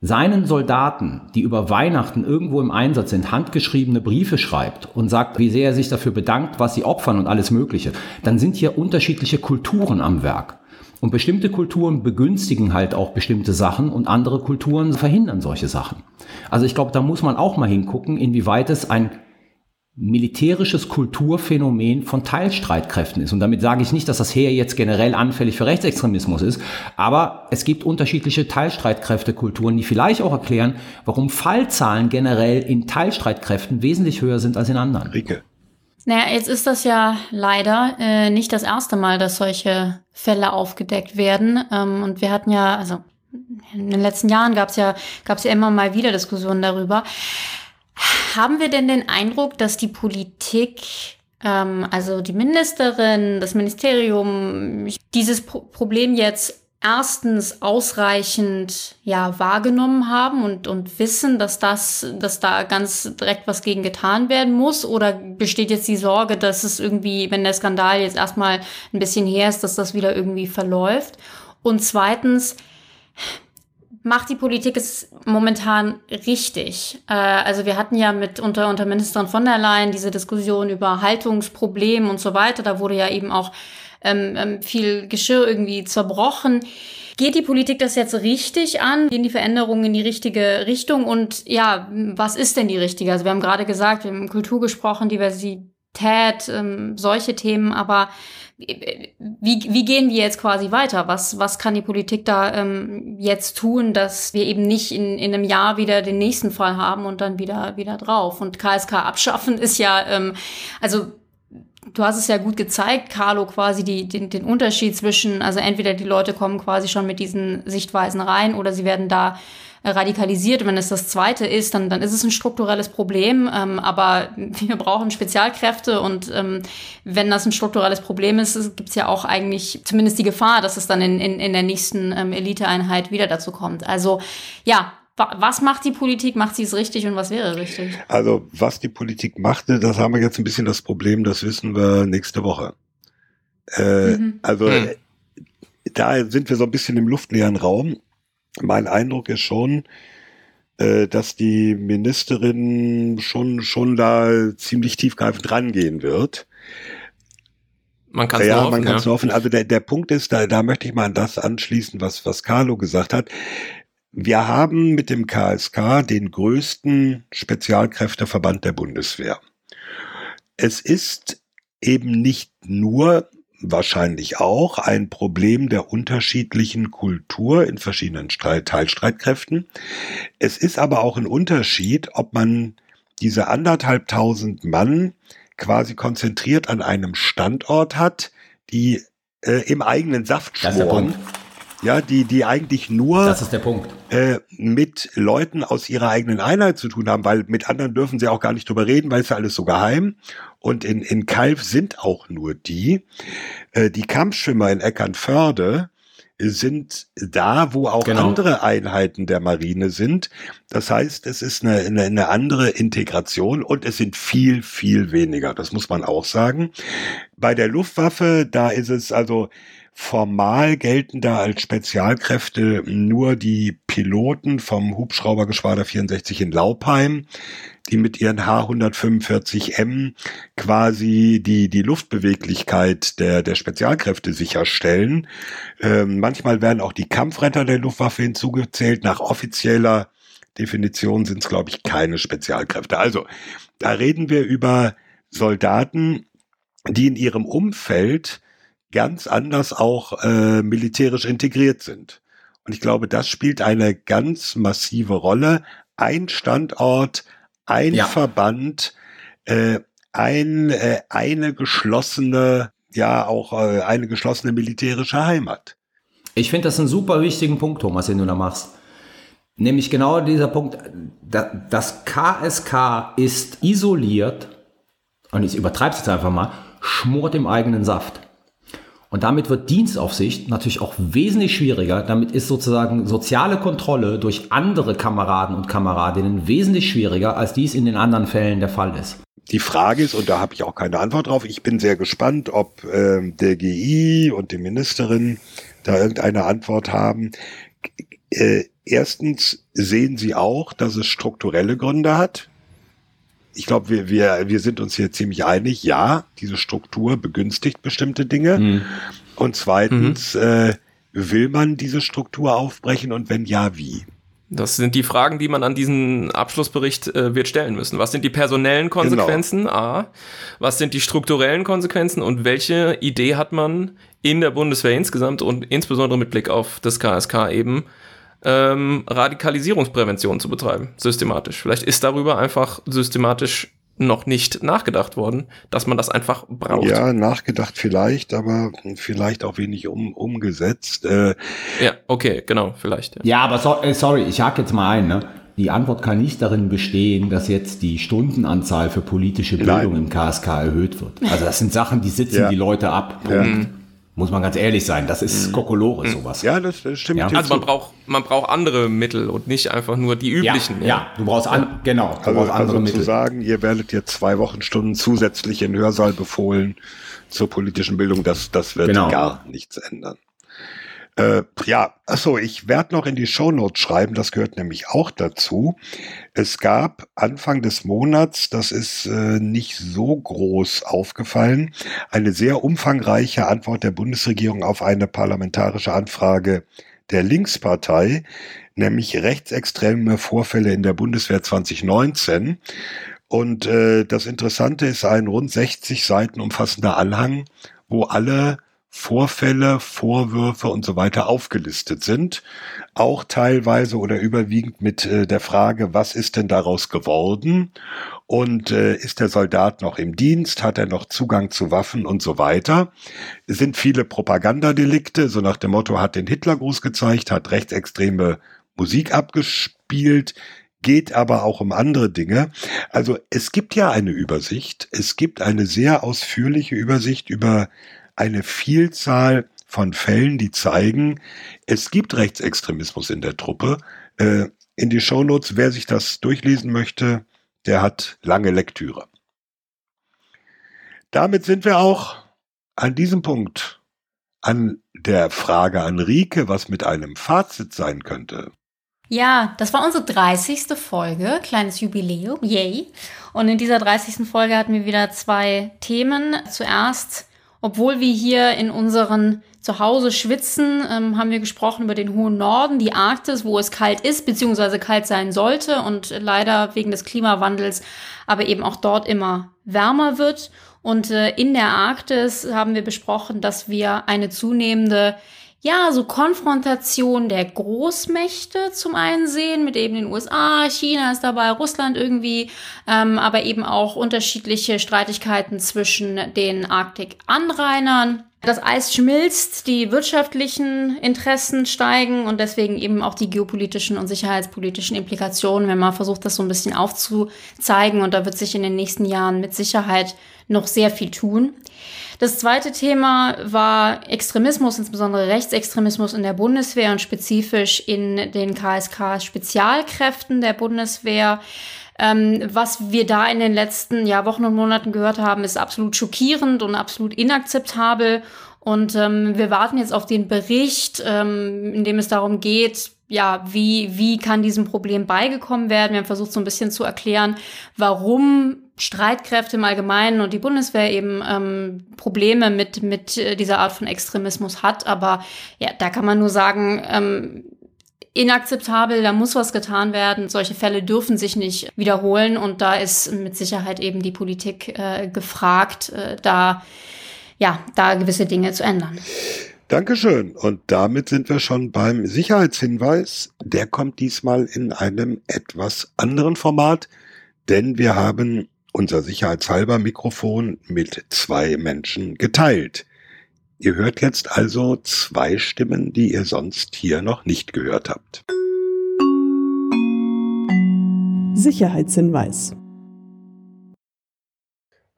seinen Soldaten, die über Weihnachten irgendwo im Einsatz sind, handgeschriebene Briefe schreibt und sagt, wie sehr er sich dafür bedankt, was sie opfern und alles Mögliche, dann sind hier unterschiedliche Kulturen am Werk. Und bestimmte Kulturen begünstigen halt auch bestimmte Sachen und andere Kulturen verhindern solche Sachen. Also ich glaube, da muss man auch mal hingucken, inwieweit es ein militärisches Kulturphänomen von Teilstreitkräften ist. Und damit sage ich nicht, dass das Heer jetzt generell anfällig für Rechtsextremismus ist, aber es gibt unterschiedliche Teilstreitkräftekulturen, die vielleicht auch erklären, warum Fallzahlen generell in Teilstreitkräften wesentlich höher sind als in anderen. Rike. Naja, jetzt ist das ja leider äh, nicht das erste Mal, dass solche Fälle aufgedeckt werden. Ähm, und wir hatten ja, also in den letzten Jahren gab es ja, gab es ja immer mal wieder Diskussionen darüber. Haben wir denn den Eindruck, dass die Politik, ähm, also die Ministerin, das Ministerium, dieses Pro Problem jetzt erstens ausreichend ja wahrgenommen haben und und wissen, dass das dass da ganz direkt was gegen getan werden muss oder besteht jetzt die Sorge, dass es irgendwie, wenn der Skandal jetzt erstmal ein bisschen her ist, dass das wieder irgendwie verläuft? Und zweitens macht die Politik es momentan richtig? Äh, also wir hatten ja mit unter, unter Ministerin von der Leyen diese Diskussion über Haltungsprobleme und so weiter. Da wurde ja eben auch ähm, ähm, viel Geschirr irgendwie zerbrochen. Geht die Politik das jetzt richtig an? Gehen die Veränderungen in die richtige Richtung? Und ja, was ist denn die richtige? Also wir haben gerade gesagt, wir haben Kultur gesprochen, Diversität, ähm, solche Themen, aber wie, wie gehen wir jetzt quasi weiter? Was, was kann die Politik da ähm, jetzt tun, dass wir eben nicht in, in einem Jahr wieder den nächsten Fall haben und dann wieder, wieder drauf? Und KSK abschaffen ist ja, ähm, also du hast es ja gut gezeigt, Carlo, quasi die, den, den Unterschied zwischen, also entweder die Leute kommen quasi schon mit diesen Sichtweisen rein oder sie werden da radikalisiert. Wenn es das zweite ist, dann, dann ist es ein strukturelles Problem. Ähm, aber wir brauchen Spezialkräfte und ähm, wenn das ein strukturelles Problem ist, gibt es ja auch eigentlich zumindest die Gefahr, dass es dann in, in, in der nächsten ähm, Eliteeinheit wieder dazu kommt. Also ja, was macht die Politik? Macht sie es richtig und was wäre richtig? Also, was die Politik machte, das haben wir jetzt ein bisschen das Problem, das wissen wir nächste Woche. Äh, mhm. Also, mhm. da sind wir so ein bisschen im luftleeren Raum mein Eindruck ist schon, äh, dass die Ministerin schon, schon da ziemlich tiefgreifend rangehen wird. Man kann es ja, hoffen, man kann es ja. hoffen. Also der, der Punkt ist, da, da möchte ich mal an das anschließen, was, was Carlo gesagt hat. Wir haben mit dem KSK den größten Spezialkräfteverband der Bundeswehr. Es ist eben nicht nur wahrscheinlich auch ein Problem der unterschiedlichen Kultur in verschiedenen Streit Teilstreitkräften. Es ist aber auch ein Unterschied, ob man diese anderthalbtausend Mann quasi konzentriert an einem Standort hat, die äh, im eigenen Saft schmoren. Ja, die, die eigentlich nur Das ist der Punkt. äh, mit Leuten aus ihrer eigenen Einheit zu tun haben, weil mit anderen dürfen sie auch gar nicht drüber reden, weil es ja alles so geheim. Und in, in Kalf sind auch nur die. Äh, die Kampfschwimmer in Eckernförde sind da, wo auch Genau. andere Einheiten der Marine sind. Das heißt, es ist eine, eine, eine andere Integration und es sind viel, viel weniger. Das muss man auch sagen. Bei der Luftwaffe, da ist es also formal gelten da als Spezialkräfte nur die Piloten vom Hubschraubergeschwader 64 in Laupheim, die mit ihren H145M quasi die, die Luftbeweglichkeit der, der Spezialkräfte sicherstellen. Ähm, manchmal werden auch die Kampfretter der Luftwaffe hinzugezählt. Nach offizieller Definition sind es, glaube ich, keine Spezialkräfte. Also, da reden wir über Soldaten, die in ihrem Umfeld ganz anders auch äh, militärisch integriert sind. Und ich glaube, das spielt eine ganz massive Rolle. Ein Standort, ein Ja. Verband, äh, ein, äh, eine geschlossene, ja auch äh, eine geschlossene militärische Heimat. Ich finde das einen super wichtigen Punkt, Thomas, den du da machst. Nämlich genau dieser Punkt, da- das KSK ist isoliert, und ich übertreibe es jetzt einfach mal, schmort im eigenen Saft. Und damit wird Dienstaufsicht natürlich auch wesentlich schwieriger. Damit ist sozusagen soziale Kontrolle durch andere Kameraden und Kameradinnen wesentlich schwieriger, als dies in den anderen Fällen der Fall ist. Die Frage ist, und da habe ich auch keine Antwort drauf, ich bin sehr gespannt, ob ähm, der GI und die Ministerin da irgendeine Antwort haben. Äh, erstens sehen sie auch, dass es strukturelle Gründe hat. Ich glaube, wir, wir, wir sind uns hier ziemlich einig, ja, diese Struktur begünstigt bestimmte Dinge. Und zweitens, äh, will man diese Struktur aufbrechen und wenn ja, wie? Das sind die Fragen, die man an diesen Abschlussbericht äh, wird stellen müssen. Was sind die personellen Konsequenzen? A. Was sind die strukturellen Konsequenzen? Und welche Idee hat man in der Bundeswehr insgesamt und insbesondere mit Blick auf das KSK eben, ähm, Radikalisierungsprävention zu betreiben, systematisch? Vielleicht ist darüber einfach systematisch noch nicht nachgedacht worden, dass man das einfach braucht. Ja, nachgedacht vielleicht, aber vielleicht auch wenig um, umgesetzt. Äh, Ja, okay, genau, vielleicht. Ja. Ja, aber so, äh, sorry, ich hake jetzt mal ein. Ne? Die Antwort kann nicht darin bestehen, dass jetzt die Stundenanzahl für politische Bildung Nein. im KSK erhöht wird. Also das sind Sachen, die sitzen Ja. die Leute ab. Punkt. Muss man ganz ehrlich sein. Das ist Kokolore, sowas. ja, das, das stimmt. Ja. Also man zu. braucht, man braucht andere Mittel und nicht einfach nur die ja, üblichen. ja, du brauchst an, genau, du Also, brauchst andere also zu Mittel. sagen, ihr werdet jetzt zwei Wochenstunden zusätzlich in Hörsaal befohlen zur politischen Bildung, das, das wird Genau. gar nichts ändern. Äh, ja, achso, ich werde noch in die Shownotes schreiben, das gehört nämlich auch dazu. Es gab Anfang des Monats, das ist äh, nicht so groß aufgefallen, eine sehr umfangreiche Antwort der Bundesregierung auf eine parlamentarische Anfrage der Linkspartei, nämlich rechtsextreme Vorfälle in der Bundeswehr 2019. Und äh, das Interessante ist ein rund 60 Seiten umfassender Anhang, wo alle Vorfälle, Vorwürfe und so weiter aufgelistet sind. Auch teilweise oder überwiegend mit äh, der Frage, was ist denn daraus geworden? Und äh, ist der Soldat noch im Dienst? Hat er noch Zugang zu Waffen und so weiter? Es sind viele Propagandadelikte, so nach dem Motto, hat den Hitlergruß gezeigt, hat rechtsextreme Musik abgespielt, geht aber auch um andere Dinge. Also es gibt ja eine Übersicht, es gibt eine sehr ausführliche Übersicht über eine Vielzahl von Fällen, die zeigen, es gibt Rechtsextremismus in der Truppe. Äh, in die Shownotes, wer sich das durchlesen möchte, der hat lange Lektüre. Damit sind wir auch an diesem Punkt an der Frage an Rike, was mit einem Fazit sein könnte. Ja, das war unsere 30. Folge, kleines Jubiläum, yay. Und in dieser 30. Folge hatten wir wieder zwei Themen. Zuerst, obwohl wir hier in unseren Zuhause schwitzen, ähm, haben wir gesprochen über den hohen Norden, die Arktis, wo es kalt ist, beziehungsweise kalt sein sollte und leider wegen des Klimawandels aber eben auch dort immer wärmer wird. Und äh, in der Arktis haben wir besprochen, dass wir eine zunehmende ja, so Konfrontation der Großmächte zum einen sehen, mit eben den USA, China ist dabei, Russland irgendwie, ähm, aber eben auch unterschiedliche Streitigkeiten zwischen den Arktik-Anrainern. Das Eis schmilzt, die wirtschaftlichen Interessen steigen und deswegen eben auch die geopolitischen und sicherheitspolitischen Implikationen, wenn man versucht, das so ein bisschen aufzuzeigen. Und da wird sich in den nächsten Jahren mit Sicherheit noch sehr viel tun. Das zweite Thema war Extremismus, insbesondere Rechtsextremismus in der Bundeswehr und spezifisch in den KSK-Spezialkräften der Bundeswehr. Ähm, was wir da in den letzten ja, Wochen und Monaten gehört haben, ist absolut schockierend und absolut inakzeptabel. Und ähm, wir warten jetzt auf den Bericht, ähm, in dem es darum geht, ja, wie, wie kann diesem Problem beigekommen werden? Wir haben versucht, so ein bisschen zu erklären, warum Streitkräfte im Allgemeinen und die Bundeswehr eben ähm, Probleme mit, mit äh, dieser Art von Extremismus hat. Aber ja, da kann man nur sagen, ähm, inakzeptabel, da muss was getan werden. Solche Fälle dürfen sich nicht wiederholen und da ist mit Sicherheit eben die Politik äh, gefragt, äh, da ja, da gewisse Dinge zu ändern. Dankeschön. Und damit sind wir schon beim Sicherheitshinweis. Der kommt diesmal in einem etwas anderen Format, denn wir haben unser sicherheitshalber Mikrofon mit zwei Menschen geteilt. Ihr hört jetzt also zwei Stimmen, die ihr sonst hier noch nicht gehört habt. Sicherheitshinweis.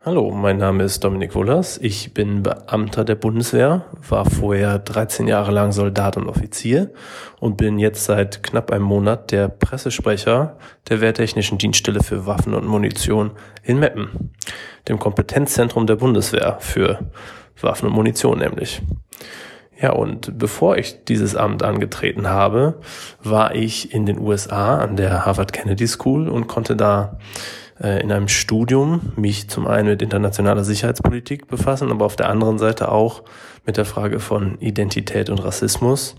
Hallo, mein Name ist Dominik Wullers. Ich bin Beamter der Bundeswehr, war vorher 13 Jahre lang Soldat und Offizier und bin jetzt seit knapp einem Monat der Pressesprecher der Wehrtechnischen Dienststelle für Waffen und Munition in Meppen, dem Kompetenzzentrum der Bundeswehr für Waffen und Munition nämlich. Ja, und bevor ich dieses Amt angetreten habe, war ich in den USA an der Harvard Kennedy School und konnte da äh, in einem Studium mich zum einen mit internationaler Sicherheitspolitik befassen, aber auf der anderen Seite auch mit der Frage von Identität und Rassismus.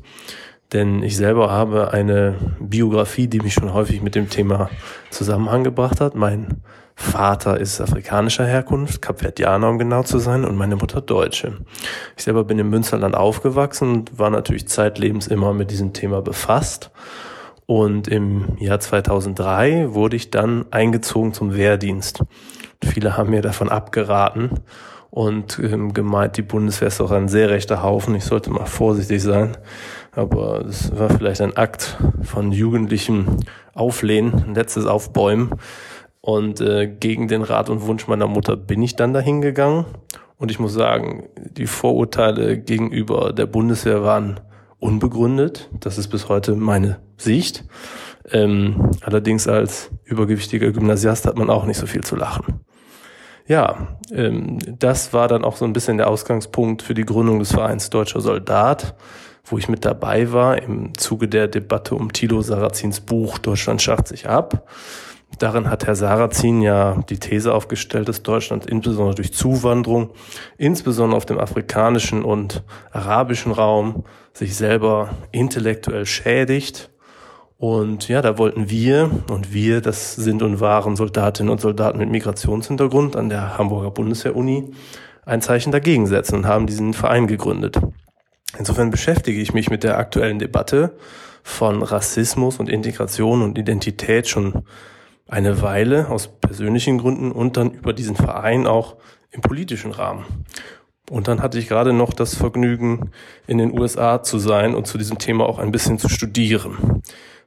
Denn ich selber habe eine Biografie, die mich schon häufig mit dem Thema Zusammenhang gebracht hat. Mein Vater ist afrikanischer Herkunft, Kapverdianer um genau zu sein, und meine Mutter Deutsche. Ich selber bin im Münsterland aufgewachsen und war natürlich zeitlebens immer mit diesem Thema befasst und im Jahr 2003 wurde ich dann eingezogen zum Wehrdienst. Viele haben mir davon abgeraten und ähm, gemeint, die Bundeswehr ist auch ein sehr rechter Haufen. Ich sollte mal vorsichtig sein. Aber es war vielleicht ein Akt von jugendlichem Auflehnen, letztes Aufbäumen. Und äh, gegen den Rat und Wunsch meiner Mutter bin ich dann dahin gegangen. Und ich muss sagen, die Vorurteile gegenüber der Bundeswehr waren unbegründet. Das ist bis heute meine Sicht. Ähm, allerdings als übergewichtiger Gymnasiast hat man auch nicht so viel zu lachen. Ja, ähm, das war dann auch so ein bisschen der Ausgangspunkt für die Gründung des Vereins Deutscher Soldat, wo ich mit dabei war im Zuge der Debatte um Thilo Sarrazins Buch Deutschland schafft sich ab. Darin hat Herr Sarrazin ja die These aufgestellt, dass Deutschland insbesondere durch Zuwanderung, insbesondere auf dem afrikanischen und arabischen Raum, sich selber intellektuell schädigt. Und ja, da wollten wir, und wir, das sind und waren Soldatinnen und Soldaten mit Migrationshintergrund an der Hamburger Bundeswehr-Uni, ein Zeichen dagegen setzen und haben diesen Verein gegründet. Insofern beschäftige ich mich mit der aktuellen Debatte von Rassismus und Integration und Identität schon eine Weile aus persönlichen Gründen und dann über diesen Verein auch im politischen Rahmen. Und dann hatte ich gerade noch das Vergnügen, in den USA zu sein und zu diesem Thema auch ein bisschen zu studieren.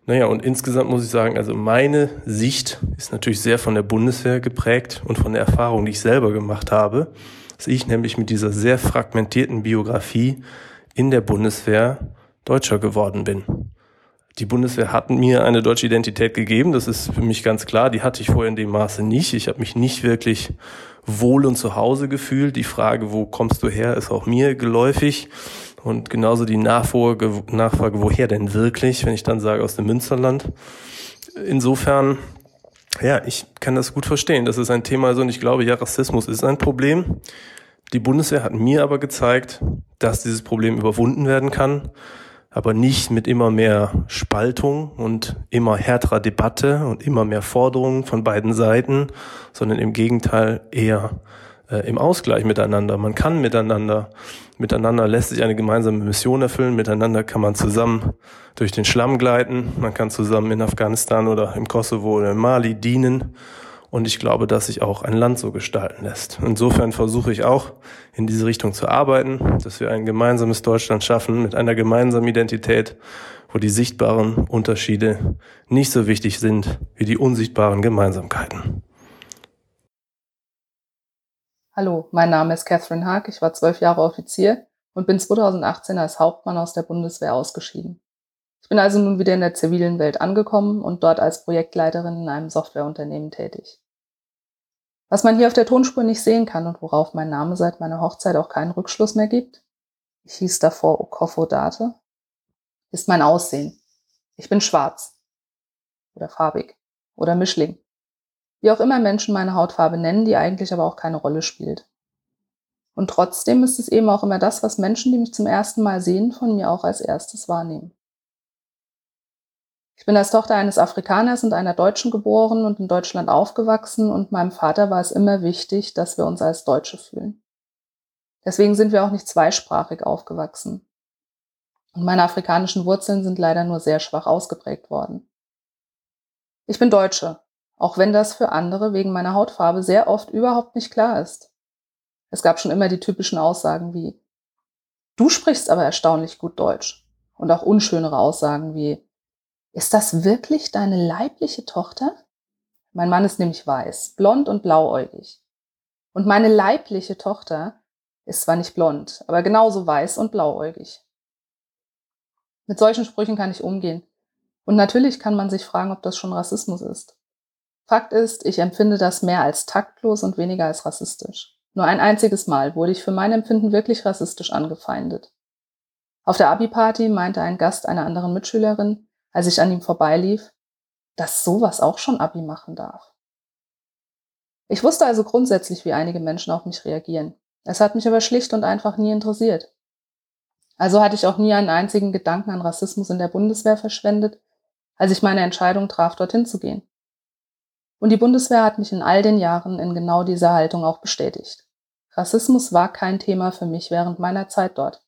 Naja, und insgesamt muss ich sagen, also meine Sicht ist natürlich sehr von der Bundeswehr geprägt und von der Erfahrung, die ich selber gemacht habe, dass ich nämlich mit dieser sehr fragmentierten Biografie in der Bundeswehr Deutscher geworden bin. Die Bundeswehr hat mir eine deutsche Identität gegeben, das ist für mich ganz klar. Die hatte ich vorher in dem Maße nicht. Ich habe mich nicht wirklich wohl und zu Hause gefühlt. Die Frage, wo kommst du her, ist auch mir geläufig. Und genauso die Nachfrage, Nachfrage, woher denn wirklich, wenn ich dann sage aus dem Münsterland. Insofern, ja, ich kann das gut verstehen. Das ist ein Thema, also und ich glaube, ja, Rassismus ist ein Problem. Die Bundeswehr hat mir aber gezeigt, dass dieses Problem überwunden werden kann aber nicht mit immer mehr Spaltung und immer härterer Debatte und immer mehr Forderungen von beiden Seiten, sondern im Gegenteil eher äh, im Ausgleich miteinander. Man kann miteinander, miteinander lässt sich eine gemeinsame Mission erfüllen, miteinander kann man zusammen durch den Schlamm gleiten, man kann zusammen in Afghanistan oder im Kosovo oder in Mali dienen und ich glaube, dass sich auch ein Land so gestalten lässt. Insofern versuche ich auch in diese Richtung zu arbeiten, dass wir ein gemeinsames Deutschland schaffen mit einer gemeinsamen Identität, wo die sichtbaren Unterschiede nicht so wichtig sind wie die unsichtbaren Gemeinsamkeiten. Hallo, mein Name ist Catherine Haag. Ich war zwölf Jahre Offizier und bin 2018 als Hauptmann aus der Bundeswehr ausgeschieden. Ich bin also nun wieder in der zivilen Welt angekommen und dort als Projektleiterin in einem Softwareunternehmen tätig. Was man hier auf der Tonspur nicht sehen kann und worauf mein Name seit meiner Hochzeit auch keinen Rückschluss mehr gibt, ich hieß davor Okofo Date, ist mein Aussehen. Ich bin schwarz oder farbig oder Mischling. Wie auch immer Menschen meine Hautfarbe nennen, die eigentlich aber auch keine Rolle spielt. Und trotzdem ist es eben auch immer das, was Menschen, die mich zum ersten Mal sehen, von mir auch als erstes wahrnehmen. Ich bin als Tochter eines Afrikaners und einer Deutschen geboren und in Deutschland aufgewachsen und meinem Vater war es immer wichtig, dass wir uns als Deutsche fühlen. Deswegen sind wir auch nicht zweisprachig aufgewachsen. Und meine afrikanischen Wurzeln sind leider nur sehr schwach ausgeprägt worden. Ich bin Deutsche, auch wenn das für andere wegen meiner Hautfarbe sehr oft überhaupt nicht klar ist. Es gab schon immer die typischen Aussagen wie, du sprichst aber erstaunlich gut Deutsch. Und auch unschönere Aussagen wie, ist das wirklich deine leibliche Tochter? Mein Mann ist nämlich weiß, blond und blauäugig. Und meine leibliche Tochter ist zwar nicht blond, aber genauso weiß und blauäugig. Mit solchen Sprüchen kann ich umgehen. Und natürlich kann man sich fragen, ob das schon Rassismus ist. Fakt ist, ich empfinde das mehr als taktlos und weniger als rassistisch. Nur ein einziges Mal wurde ich für mein Empfinden wirklich rassistisch angefeindet. Auf der Abi-Party meinte ein Gast einer anderen Mitschülerin, als ich an ihm vorbeilief, dass sowas auch schon Abi machen darf. Ich wusste also grundsätzlich, wie einige Menschen auf mich reagieren. Es hat mich aber schlicht und einfach nie interessiert. Also hatte ich auch nie einen einzigen Gedanken an Rassismus in der Bundeswehr verschwendet, als ich meine Entscheidung traf, dorthin zu gehen. Und die Bundeswehr hat mich in all den Jahren in genau dieser Haltung auch bestätigt. Rassismus war kein Thema für mich während meiner Zeit dort.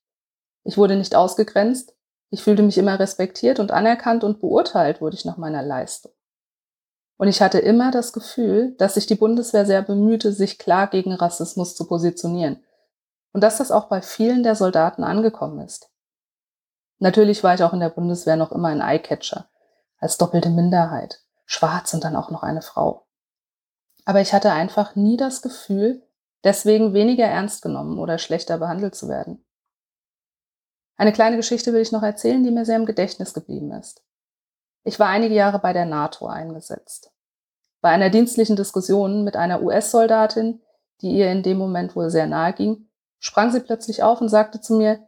Ich wurde nicht ausgegrenzt, ich fühlte mich immer respektiert und anerkannt und beurteilt wurde ich nach meiner Leistung. Und ich hatte immer das Gefühl, dass sich die Bundeswehr sehr bemühte, sich klar gegen Rassismus zu positionieren. Und dass das auch bei vielen der Soldaten angekommen ist. Natürlich war ich auch in der Bundeswehr noch immer ein Eyecatcher, als doppelte Minderheit, schwarz und dann auch noch eine Frau. Aber ich hatte einfach nie das Gefühl, deswegen weniger ernst genommen oder schlechter behandelt zu werden. Eine kleine Geschichte will ich noch erzählen, die mir sehr im Gedächtnis geblieben ist. Ich war einige Jahre bei der NATO eingesetzt. Bei einer dienstlichen Diskussion mit einer US-Soldatin, die ihr in dem Moment wohl sehr nahe ging, sprang sie plötzlich auf und sagte zu mir,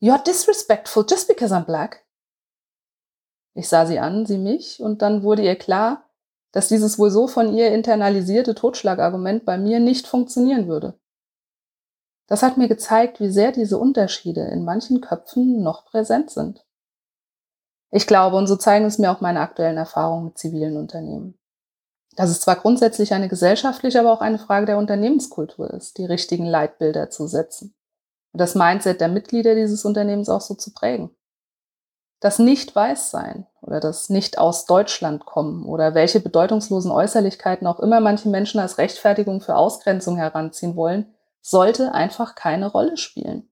You're disrespectful just because I'm black. Ich sah sie an, sie mich, und dann wurde ihr klar, dass dieses wohl so von ihr internalisierte Totschlagargument bei mir nicht funktionieren würde. Das hat mir gezeigt, wie sehr diese Unterschiede in manchen Köpfen noch präsent sind. Ich glaube, und so zeigen es mir auch meine aktuellen Erfahrungen mit zivilen Unternehmen, dass es zwar grundsätzlich eine gesellschaftliche, aber auch eine Frage der Unternehmenskultur ist, die richtigen Leitbilder zu setzen und das Mindset der Mitglieder dieses Unternehmens auch so zu prägen. Das Nicht-Weiß-Sein oder das Nicht aus Deutschland kommen oder welche bedeutungslosen Äußerlichkeiten auch immer manche Menschen als Rechtfertigung für Ausgrenzung heranziehen wollen, sollte einfach keine Rolle spielen.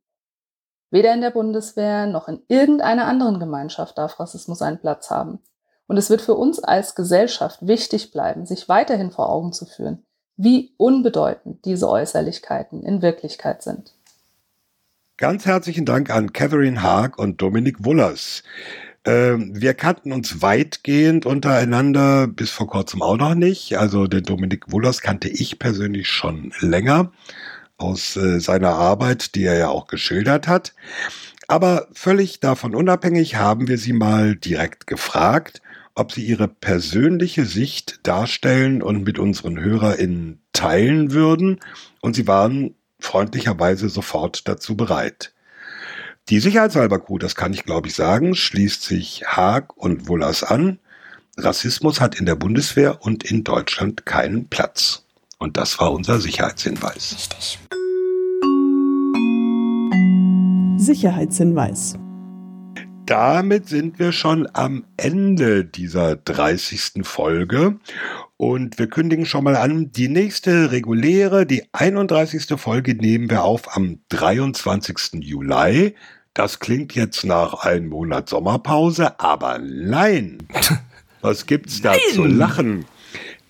Weder in der Bundeswehr noch in irgendeiner anderen Gemeinschaft darf Rassismus einen Platz haben. Und es wird für uns als Gesellschaft wichtig bleiben, sich weiterhin vor Augen zu führen, wie unbedeutend diese Äußerlichkeiten in Wirklichkeit sind. Ganz herzlichen Dank an Catherine Haag und Dominik Wullers. Ähm, wir kannten uns weitgehend untereinander, bis vor kurzem auch noch nicht. Also den Dominik Wullers kannte ich persönlich schon länger aus äh, seiner Arbeit, die er ja auch geschildert hat. Aber völlig davon unabhängig haben wir sie mal direkt gefragt, ob sie ihre persönliche Sicht darstellen und mit unseren HörerInnen teilen würden. Und sie waren freundlicherweise sofort dazu bereit. Die Sicherheitshalber Crew, das kann ich glaube ich sagen, schließt sich Haag und Wullers an. Rassismus hat in der Bundeswehr und in Deutschland keinen Platz. Und das war unser Sicherheitshinweis. Richtig. Sicherheitshinweis. Damit sind wir schon am Ende dieser 30. Folge und wir kündigen schon mal an, die nächste reguläre, die 31. Folge nehmen wir auf am 23. Juli. Das klingt jetzt nach einem Monat Sommerpause, aber nein. <laughs> Was gibt's da nein. zu lachen?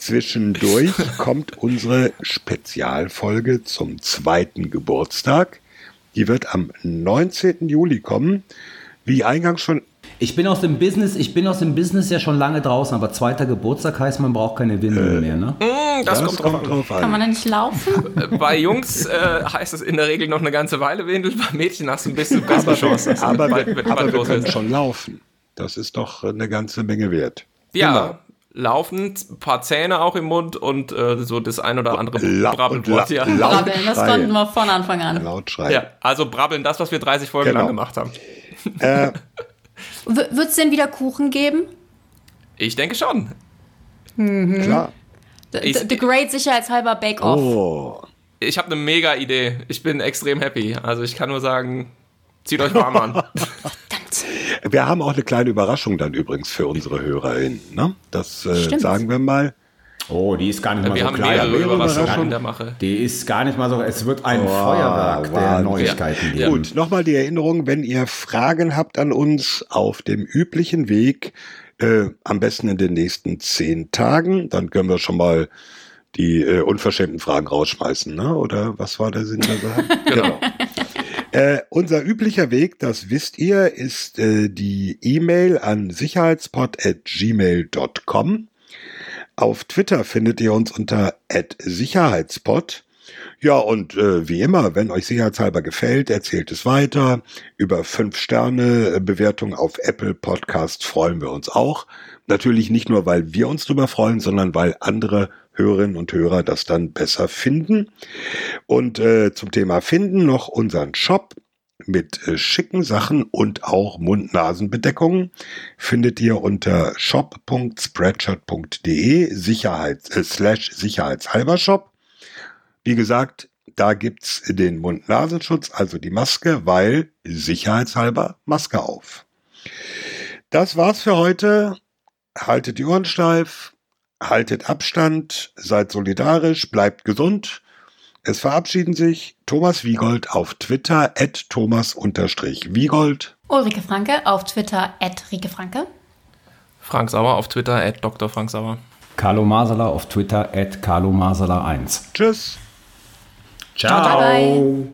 Zwischendurch <laughs> kommt unsere Spezialfolge zum zweiten Geburtstag. Die wird am 19. Juli kommen. Wie eingangs schon ich bin aus dem Business, ich bin aus dem Business ja schon lange draußen, aber zweiter Geburtstag heißt, man braucht keine Windeln äh, mehr, ne? Mm, das, das, kommt, kommt drauf, an. Kann man da nicht laufen? Bei Jungs äh, heißt es in der Regel noch eine ganze Weile Windeln, bei Mädchen hast du ein bisschen <laughs> bessere Chance. Aber, wir, aber wir können schon laufen. Das ist doch eine ganze Menge wert. Ja, genau. Laufen, ein paar Zähne auch im Mund und äh, so das ein oder andere La Brabbelwort. Ja. Brabbeln, das konnten wir von Anfang an. Laut schreien. Ja, also brabbeln, das, was wir 30 Folgen genau. lang gemacht haben. Äh, wird es denn wieder Kuchen geben? Ich denke schon. Mhm. Klar. The, the, the Great Sicherheitshalber Bake-Off. Oh. Ich habe eine mega Idee. Ich bin extrem happy. Also ich kann nur sagen, zieht euch warm an. <laughs> wir haben auch eine kleine Überraschung dann übrigens für unsere HörerInnen. Ne? Das äh, sagen wir mal. Oh, die ist gar nicht mal wir so haben klein. Mehrere Überraschungen der Mache. Die ist gar nicht mal so. Es wird ein oh, Feuerwerk wow. der Neuigkeiten ja. Gut, nochmal die Erinnerung, wenn ihr Fragen habt an uns auf dem üblichen Weg, äh, am besten in den nächsten zehn Tagen, dann können wir schon mal die äh, unverschämten Fragen rausschmeißen, ne? Oder was war der Sinn der Sache? <laughs> genau. Äh, unser üblicher Weg, das wisst ihr, ist äh, die E-Mail an sicherheitspot@gmail.com. Auf Twitter findet ihr uns unter Sicherheitspot. Ja, und äh, wie immer, wenn euch sicherheitshalber gefällt, erzählt es weiter. Über 5-Sterne-Bewertung auf Apple Podcast freuen wir uns auch. Natürlich nicht nur, weil wir uns drüber freuen, sondern weil andere Hörerinnen und Hörer das dann besser finden. Und äh, zum Thema Finden noch unseren Shop mit äh, schicken Sachen und auch Mund-Nasen-Bedeckungen findet ihr unter shop.spreadshirt.de Sicherheit, äh, slash sicherheitshalber Shop. Wie gesagt, da gibt's den Mund-Nasenschutz, also die Maske, weil sicherheitshalber Maske auf. Das war's für heute. Haltet die Ohren steif, haltet Abstand, seid solidarisch, bleibt gesund es verabschieden sich Thomas Wiegold auf Twitter at Thomas-Wiegold. Ulrike Franke auf Twitter at Rike Franke. Frank Sauer auf Twitter at Dr. Frank Sauer. Carlo Masala auf Twitter at Carlo Masala 1. Tschüss. Ciao. Bye bye.